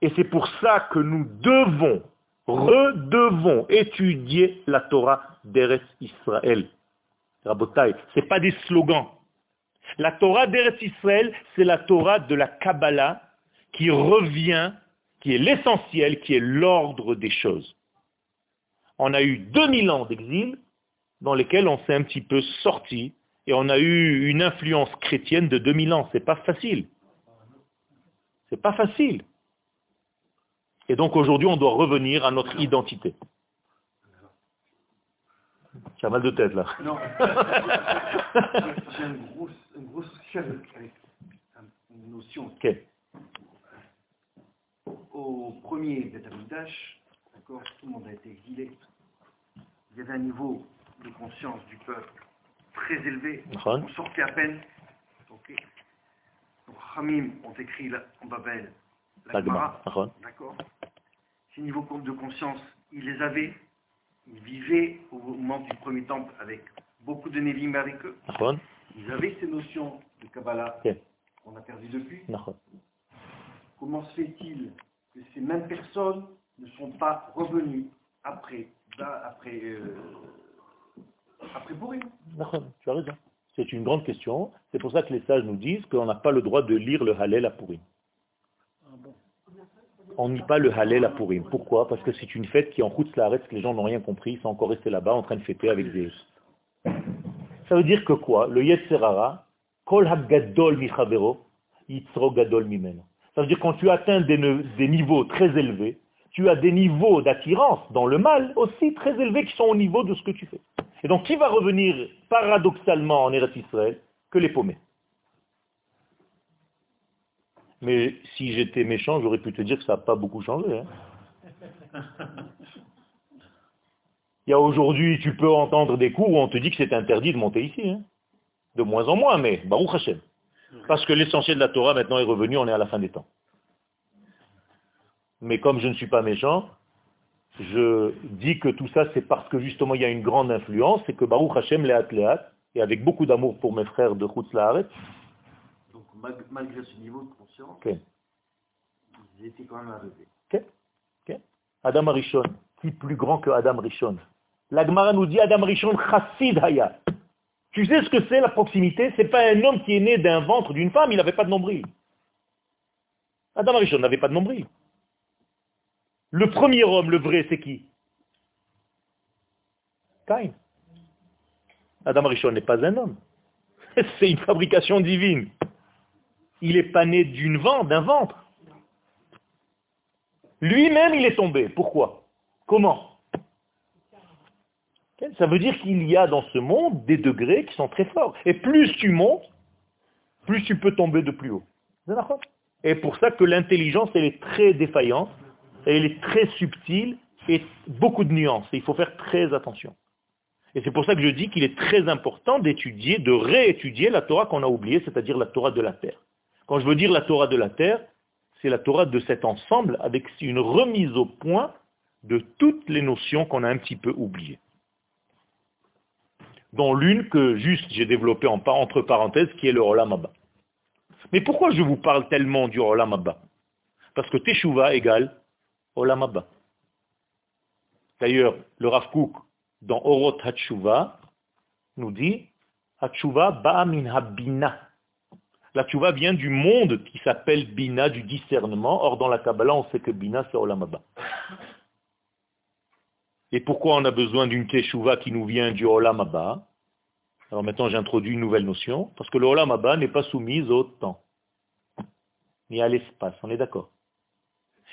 et c'est pour ça que nous devons, redevons étudier la Torah d'Eretz Israël. Rabotai, ce n'est pas des slogans. La Torah d'Eretz Israël, c'est la Torah de la Kabbalah qui revient, qui est l'essentiel, qui est l'ordre des choses. On a eu 2000 ans d'exil dans lesquels on s'est un petit peu sorti et on a eu une influence chrétienne de 2000 ans. C'est pas facile. C'est pas facile. Et donc aujourd'hui, on doit revenir à notre identité. Tu as mal de tête là. Non. J'ai une grosse, une grosse avec une notion. Au premier Betamidash, d'accord, tout le monde a été exilé. Il y avait un niveau de conscience du peuple très élevé. On sortait à peine. Okay. Donc Hamim ont écrit en Babel la D'accord. Ces niveaux de conscience, ils les avaient ils vivaient au moment du premier temple avec beaucoup de Nevim avec eux. Ils avaient ces notions de Kabbalah qu'on a perdu depuis. Comment se fait-il que ces mêmes personnes ne sont pas revenues après, après, euh, après Purim Tu as raison. C'est une grande question. C'est pour ça que les sages nous disent qu'on n'a pas le droit de lire le Hallel à Purim on n'y pas le Hallel à Purim. Pourquoi? Parce que c'est une fête qui en route la que les gens n'ont rien compris, ils sont encore restés là-bas en train de fêter avec des... Ça veut dire que quoi? Le Yetzerara, Kol HaGadol Michavero, Yitzro Gadol Mimeno. Ça veut dire quand tu atteins des, des niveaux très élevés, tu as des niveaux d'attirance dans le mal aussi très élevés qui sont au niveau de ce que tu fais. Et donc qui va revenir paradoxalement en Eretz Israël que les paumés? Mais si j'étais méchant, j'aurais pu te dire que ça n'a pas beaucoup changé. Hein. Il y a aujourd'hui, tu peux entendre des cours où on te dit que c'est interdit de monter ici. Hein. De moins en moins, mais Baruch Hashem. Parce que l'essentiel de la Torah maintenant est revenu, on est à la fin des temps. Mais comme je ne suis pas méchant, je dis que tout ça, c'est parce que justement, il y a une grande influence, c'est que Baruch Hashem, Leat Leat, et avec beaucoup d'amour pour mes frères de Chutz Donc, malgré ce niveau de conscience, ils étaient quand même arrivés. Adam Arishon, qui plus grand que Adam Rishon L'Agmara nous dit Adam Rishon Chassid Haya. Tu sais ce que c'est la proximité? C'est pas un homme qui est né d'un ventre d'une femme, il n'avait pas de nombril. Adam Arishon n'avait pas de nombril. Le premier homme, le vrai, c'est qui? Cain. Adam Arishon n'est pas un homme. C'est une fabrication divine. Il n'est pas né d'une vente, d'un ventre. Lui-même, il est tombé. Pourquoi? Comment? Ça veut dire qu'il y a dans ce monde des degrés qui sont très forts. Et plus tu montes, plus tu peux tomber de plus haut. Et pour ça que l'intelligence, elle est très défaillante, elle est très subtile et beaucoup de nuances. Et il faut faire très attention. Et c'est pour ça que je dis qu'il est très important d'étudier, de réétudier la Torah qu'on a oubliée, c'est-à-dire la Torah de la terre. Quand je veux dire la Torah de la terre, c'est la Torah de cet ensemble avec une remise au point de toutes les notions qu'on a un petit peu oubliées. Dont l'une que juste j'ai développée en, entre parenthèses, qui est le Olam Abba. Mais pourquoi je vous parle tellement du Olam Abba Parce que Teshuvah égale Olam Abba. D'ailleurs, le Rav Kook, dans Orot Hatshuva, nous dit Hatshuva ba'a min habina. La tchouva vient du monde qui s'appelle Bina, du discernement. Or, dans la Kabbalah, on sait que Bina, c'est Olamaba. Et pourquoi on a besoin d'une teshuva qui nous vient du Olamaba Alors maintenant, j'introduis une nouvelle notion, parce que le Olamaba n'est pas soumise au temps, ni à l'espace, on est d'accord?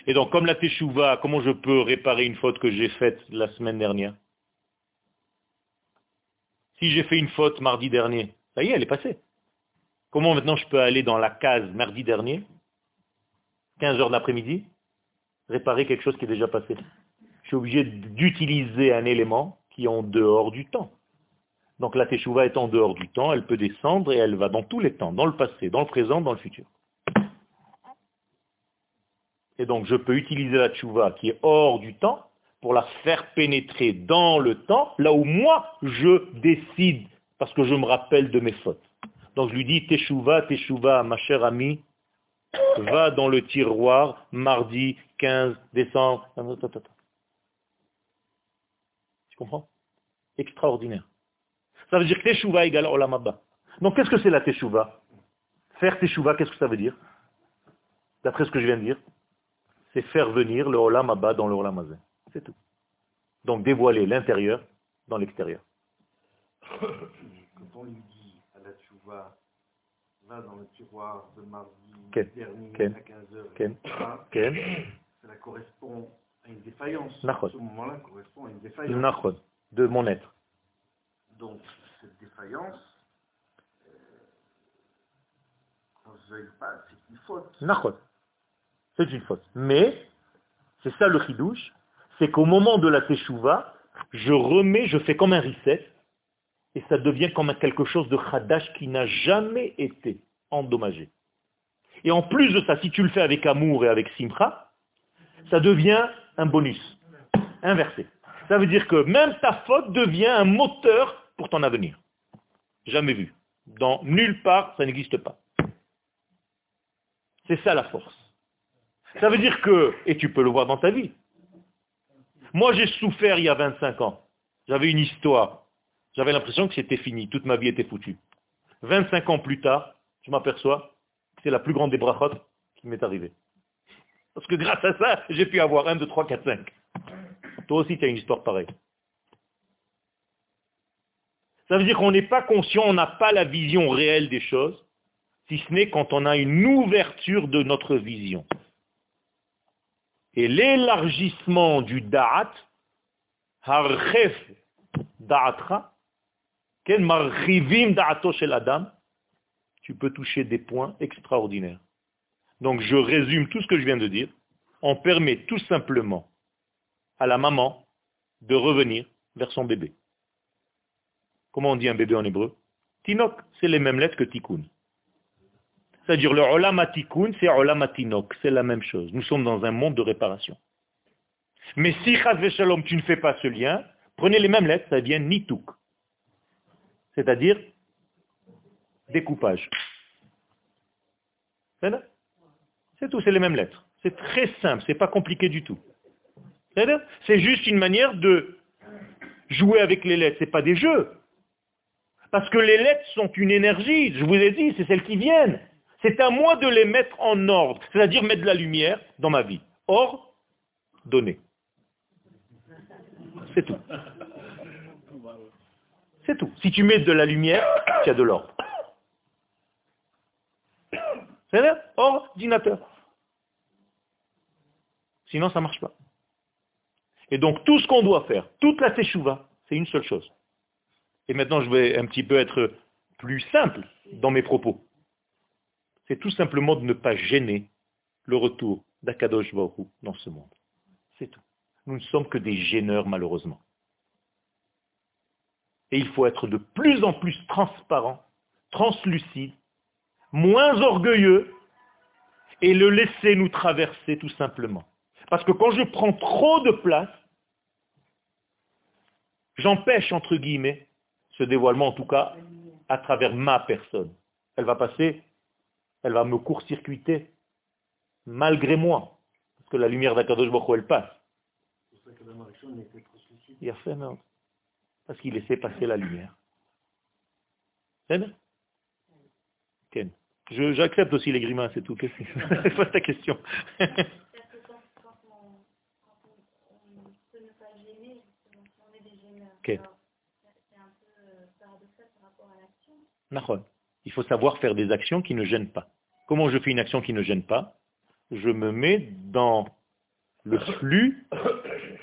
Et donc, comme la teshuva, comment je peux réparer une faute que j'ai faite la semaine dernière? Si j'ai fait une faute mardi dernier, ça y est, elle est passée. Comment maintenant je peux aller dans la case mardi dernier, 15 heures de l'après-midi, réparer quelque chose qui est déjà passé? Je suis obligé d'utiliser un élément qui est en dehors du temps. Donc la teshuva est en dehors du temps, elle peut descendre et elle va dans tous les temps, dans le passé, dans le présent, dans le futur. Et donc je peux utiliser la teshuva qui est hors du temps pour la faire pénétrer dans le temps, là où moi je décide, parce que je me rappelle de mes fautes. Donc je lui dis, Teshuva, Teshuva, ma chère amie, va dans le tiroir mardi 15 décembre. Tu comprends? Extraordinaire. Ça veut dire que Teshuva égale Olam Abba. Donc qu'est-ce que c'est la Teshuva Faire Teshuva, qu'est-ce que ça veut dire? D'après ce que je viens de dire, c'est faire venir le Olam Abba dans le Olam C'est tout. Donc dévoiler l'intérieur dans l'extérieur va, va dans le tiroir de mardi dernier à 15h, cela correspond à une défaillance. Ce moment-là correspond à une défaillance. De mon être. Donc, cette défaillance, euh, quand je ne pas, c'est une faute. C'est une faute. Mais, c'est ça le chidouche, c'est qu'au moment de la teshuva, je remets, je fais comme un reset, et ça devient comme quelque chose de khadash qui n'a jamais été endommagé. Et en plus de ça, si tu le fais avec amour et avec simcha, ça devient un bonus, inversé. Ça veut dire que même ta faute devient un moteur pour ton avenir. Jamais vu. Dans nulle part, ça n'existe pas. C'est ça la force. Ça veut dire que, et tu peux le voir dans ta vie, moi j'ai souffert il y a 25 ans. J'avais une histoire. J'avais l'impression que c'était fini, toute ma vie était foutue. 25 ans plus tard, je m'aperçois que c'est la plus grande des brachot qui m'est arrivée. Parce que grâce à ça, j'ai pu avoir 1, 2, 3, 4, 5. Toi aussi, tu as une histoire pareille. Ça veut dire qu'on n'est pas conscient, on n'a pas la vision réelle des choses, si ce n'est quand on a une ouverture de notre vision. Et l'élargissement du da'at, harchef da'atra, tu peux toucher des points extraordinaires. Donc je résume tout ce que je viens de dire. On permet tout simplement à la maman de revenir vers son bébé. Comment on dit un bébé en hébreu? Tinok, c'est les mêmes lettres que tikkun. C'est-à-dire le olam tikkun, c'est olam tinok, c'est la même chose. Nous sommes dans un monde de réparation. Mais si Shalom, tu ne fais pas ce lien, prenez les mêmes lettres, ça devient Nituk. C'est-à-dire découpage. C'est tout, c'est les mêmes lettres. C'est très simple, c'est pas compliqué du tout. C'est juste une manière de jouer avec les lettres, c'est pas des jeux. Parce que les lettres sont une énergie, je vous ai dit, c'est celles qui viennent. C'est à moi de les mettre en ordre, c'est-à-dire mettre de la lumière dans ma vie. Or, donner. C'est tout. C'est tout. Si tu mets de la lumière, tu as de l'ordre. C'est Ordinateur. Sinon, ça ne marche pas. Et donc, tout ce qu'on doit faire, toute la teshuva, c'est une seule chose. Et maintenant, je vais un petit peu être plus simple dans mes propos. C'est tout simplement de ne pas gêner le retour d'Akadosh Baruch dans ce monde. C'est tout. Nous ne sommes que des gêneurs, malheureusement. Et il faut être de plus en plus transparent, translucide, moins orgueilleux, et le laisser nous traverser tout simplement. Parce que quand je prends trop de place, j'empêche, entre guillemets, ce dévoilement, en tout cas, à travers ma personne. Elle va passer, elle va me court-circuiter, malgré moi, parce que la lumière d'Akadosh Baruch elle passe. Il a fait, non. Parce qu'il laissait passer la lumière. C'est Ken. J'accepte aussi les grimaces et tout. C'est? Pas ta question. Il faut savoir faire des actions qui ne gênent pas. Comment je fais une action qui ne gêne pas? Je me mets dans le flux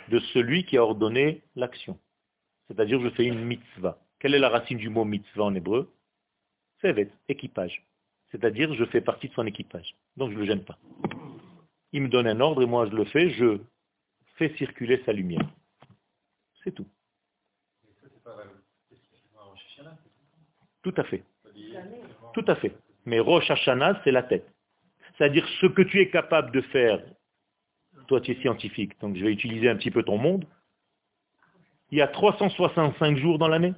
de celui qui a ordonné l'action. C'est-à-dire je fais une mitzvah. Quelle est la racine du mot mitzvah en hébreu? C'est équipage. C'est-à-dire je fais partie de son équipage. Donc je ne le gêne pas. Il me donne un ordre et moi je le fais, je fais circuler sa lumière. C'est tout. Tout à fait. Tout à fait. Mais Rosh Hashanah, c'est la tête. C'est-à-dire ce que tu es capable de faire, toi tu es scientifique, donc je vais utiliser un petit peu ton monde, il y a 365 jours dans l'année,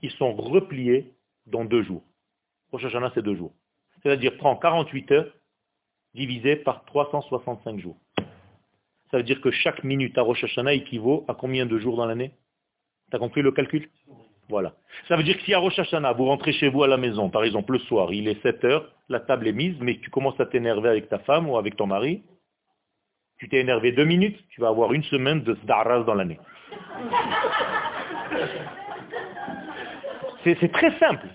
ils sont repliés dans deux jours. Rosh Hashanah, c'est deux jours. C'est-à-dire, prends 48 heures divisé par 365 jours. Ça veut dire que chaque minute à Rosh Hashanah équivaut à combien de jours dans l'année? Tu as compris le calcul? Voilà. Ça veut dire que si à Rosh Hashanah, vous rentrez chez vous à la maison, par exemple le soir, il est 7 heures, la table est mise, mais tu commences à t'énerver avec ta femme ou avec ton mari, tu t'es énervé deux minutes, tu vas avoir une semaine de Sdaras dans l'année. C'est très simple.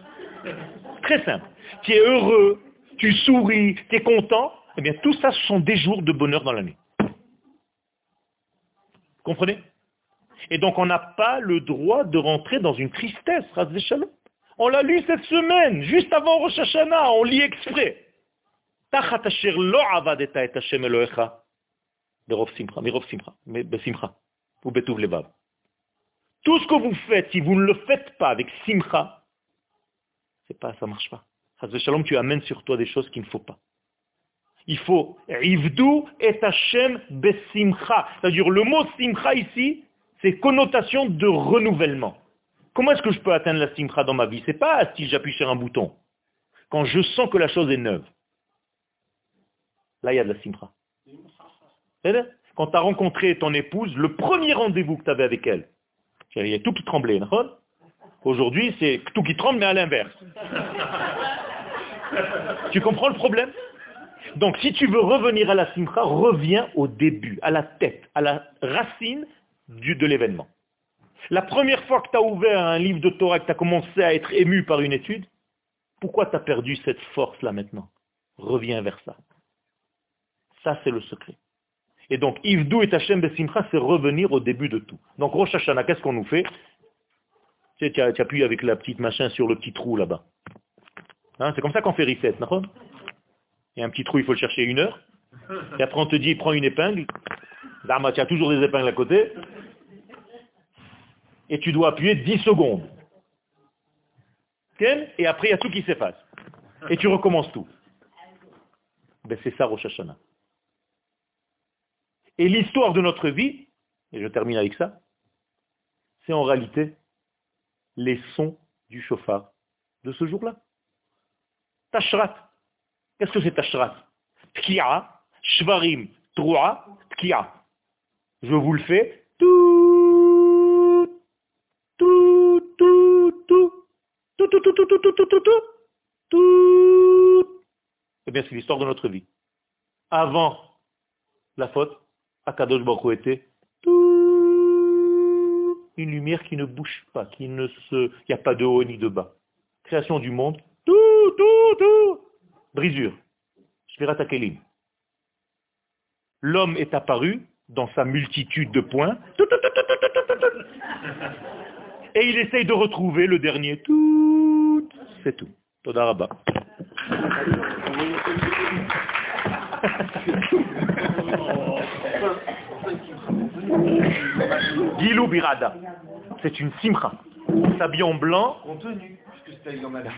Très simple. Tu es heureux, tu souris, tu es content, eh bien tout ça, ce sont des jours de bonheur dans l'année. Comprenez? Et donc on n'a pas le droit de rentrer dans une tristesse, On l'a lu cette semaine, juste avant Rosh Hashanah, on lit exprès. Tout ce que vous faites, si vous ne le faites pas avec simcha, c'est pas, ça marche pas. Shalom, tu amènes sur toi des choses qu'il ne faut pas. Il faut Ivdu et Hashem besimcha. C'est-à-dire le mot simcha ici, c'est connotation de renouvellement. Comment est-ce que je peux atteindre la simcha dans ma vie? C'est pas si j'appuie sur un bouton. Quand je sens que la chose est neuve. Là, il y a de la simcha. Quand tu as rencontré ton épouse, le premier rendez-vous que tu avais avec elle, il y a tout qui tremblait. Aujourd'hui, c'est tout qui tremble, mais à l'inverse. tu comprends le problème? Donc, si tu veux revenir à la simcha, reviens au début, à la tête, à la racine de l'événement. La première fois que tu as ouvert un livre de Torah, que tu as commencé à être ému par une étude, pourquoi tu as perdu cette force-là maintenant? Reviens vers ça. Ça, c'est le secret. Et donc, Ivdou et Hashem Besimcha, c'est revenir au début de tout. Donc, Rosh Hashanah, qu'est-ce qu'on nous fait? Tu appuies avec la petite machin sur le petit trou là-bas. Hein, c'est comme ça qu'on fait reset, d'accord? Il y a un petit trou, il faut le chercher une heure. Et après, on te dit, prends une épingle. Dharma, tu as toujours des épingles à côté. Et tu dois appuyer 10 secondes. Et après, il y a tout qui s'efface. Et tu recommences tout. Ben, c'est ça, Rosh Hashanah. Et l'histoire de notre vie, et je termine avec ça, c'est en réalité les sons du chauffard de ce jour-là. Tashrat. Qu'est-ce que c'est Tashrat? Tkia, Shvarim, Troua, Tkia. Je vous le fais. Tout, tout, tout, tout, tout, tout, tout, tout, tout, tout, tout, tout, tout, tout. Eh bien, c'est l'histoire de notre vie. Avant la faute, Akadosh Baruch était une lumière qui ne bouge pas, qui ne se, il n'y a pas de haut ni de bas. Création du monde, tout, tout, tout, brisure. Kelim. L'homme est apparu dans sa multitude de points, et il essaye de retrouver le dernier tout. C'est tout. Todaraba. Gilou Birada. C'est une simcha. S'habille en blanc.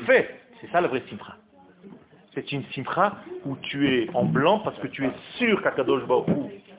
Fait. C'est ça la vraie simcha. C'est une simcha où tu es en blanc parce que tu es sûr qu'Akadosh Baruch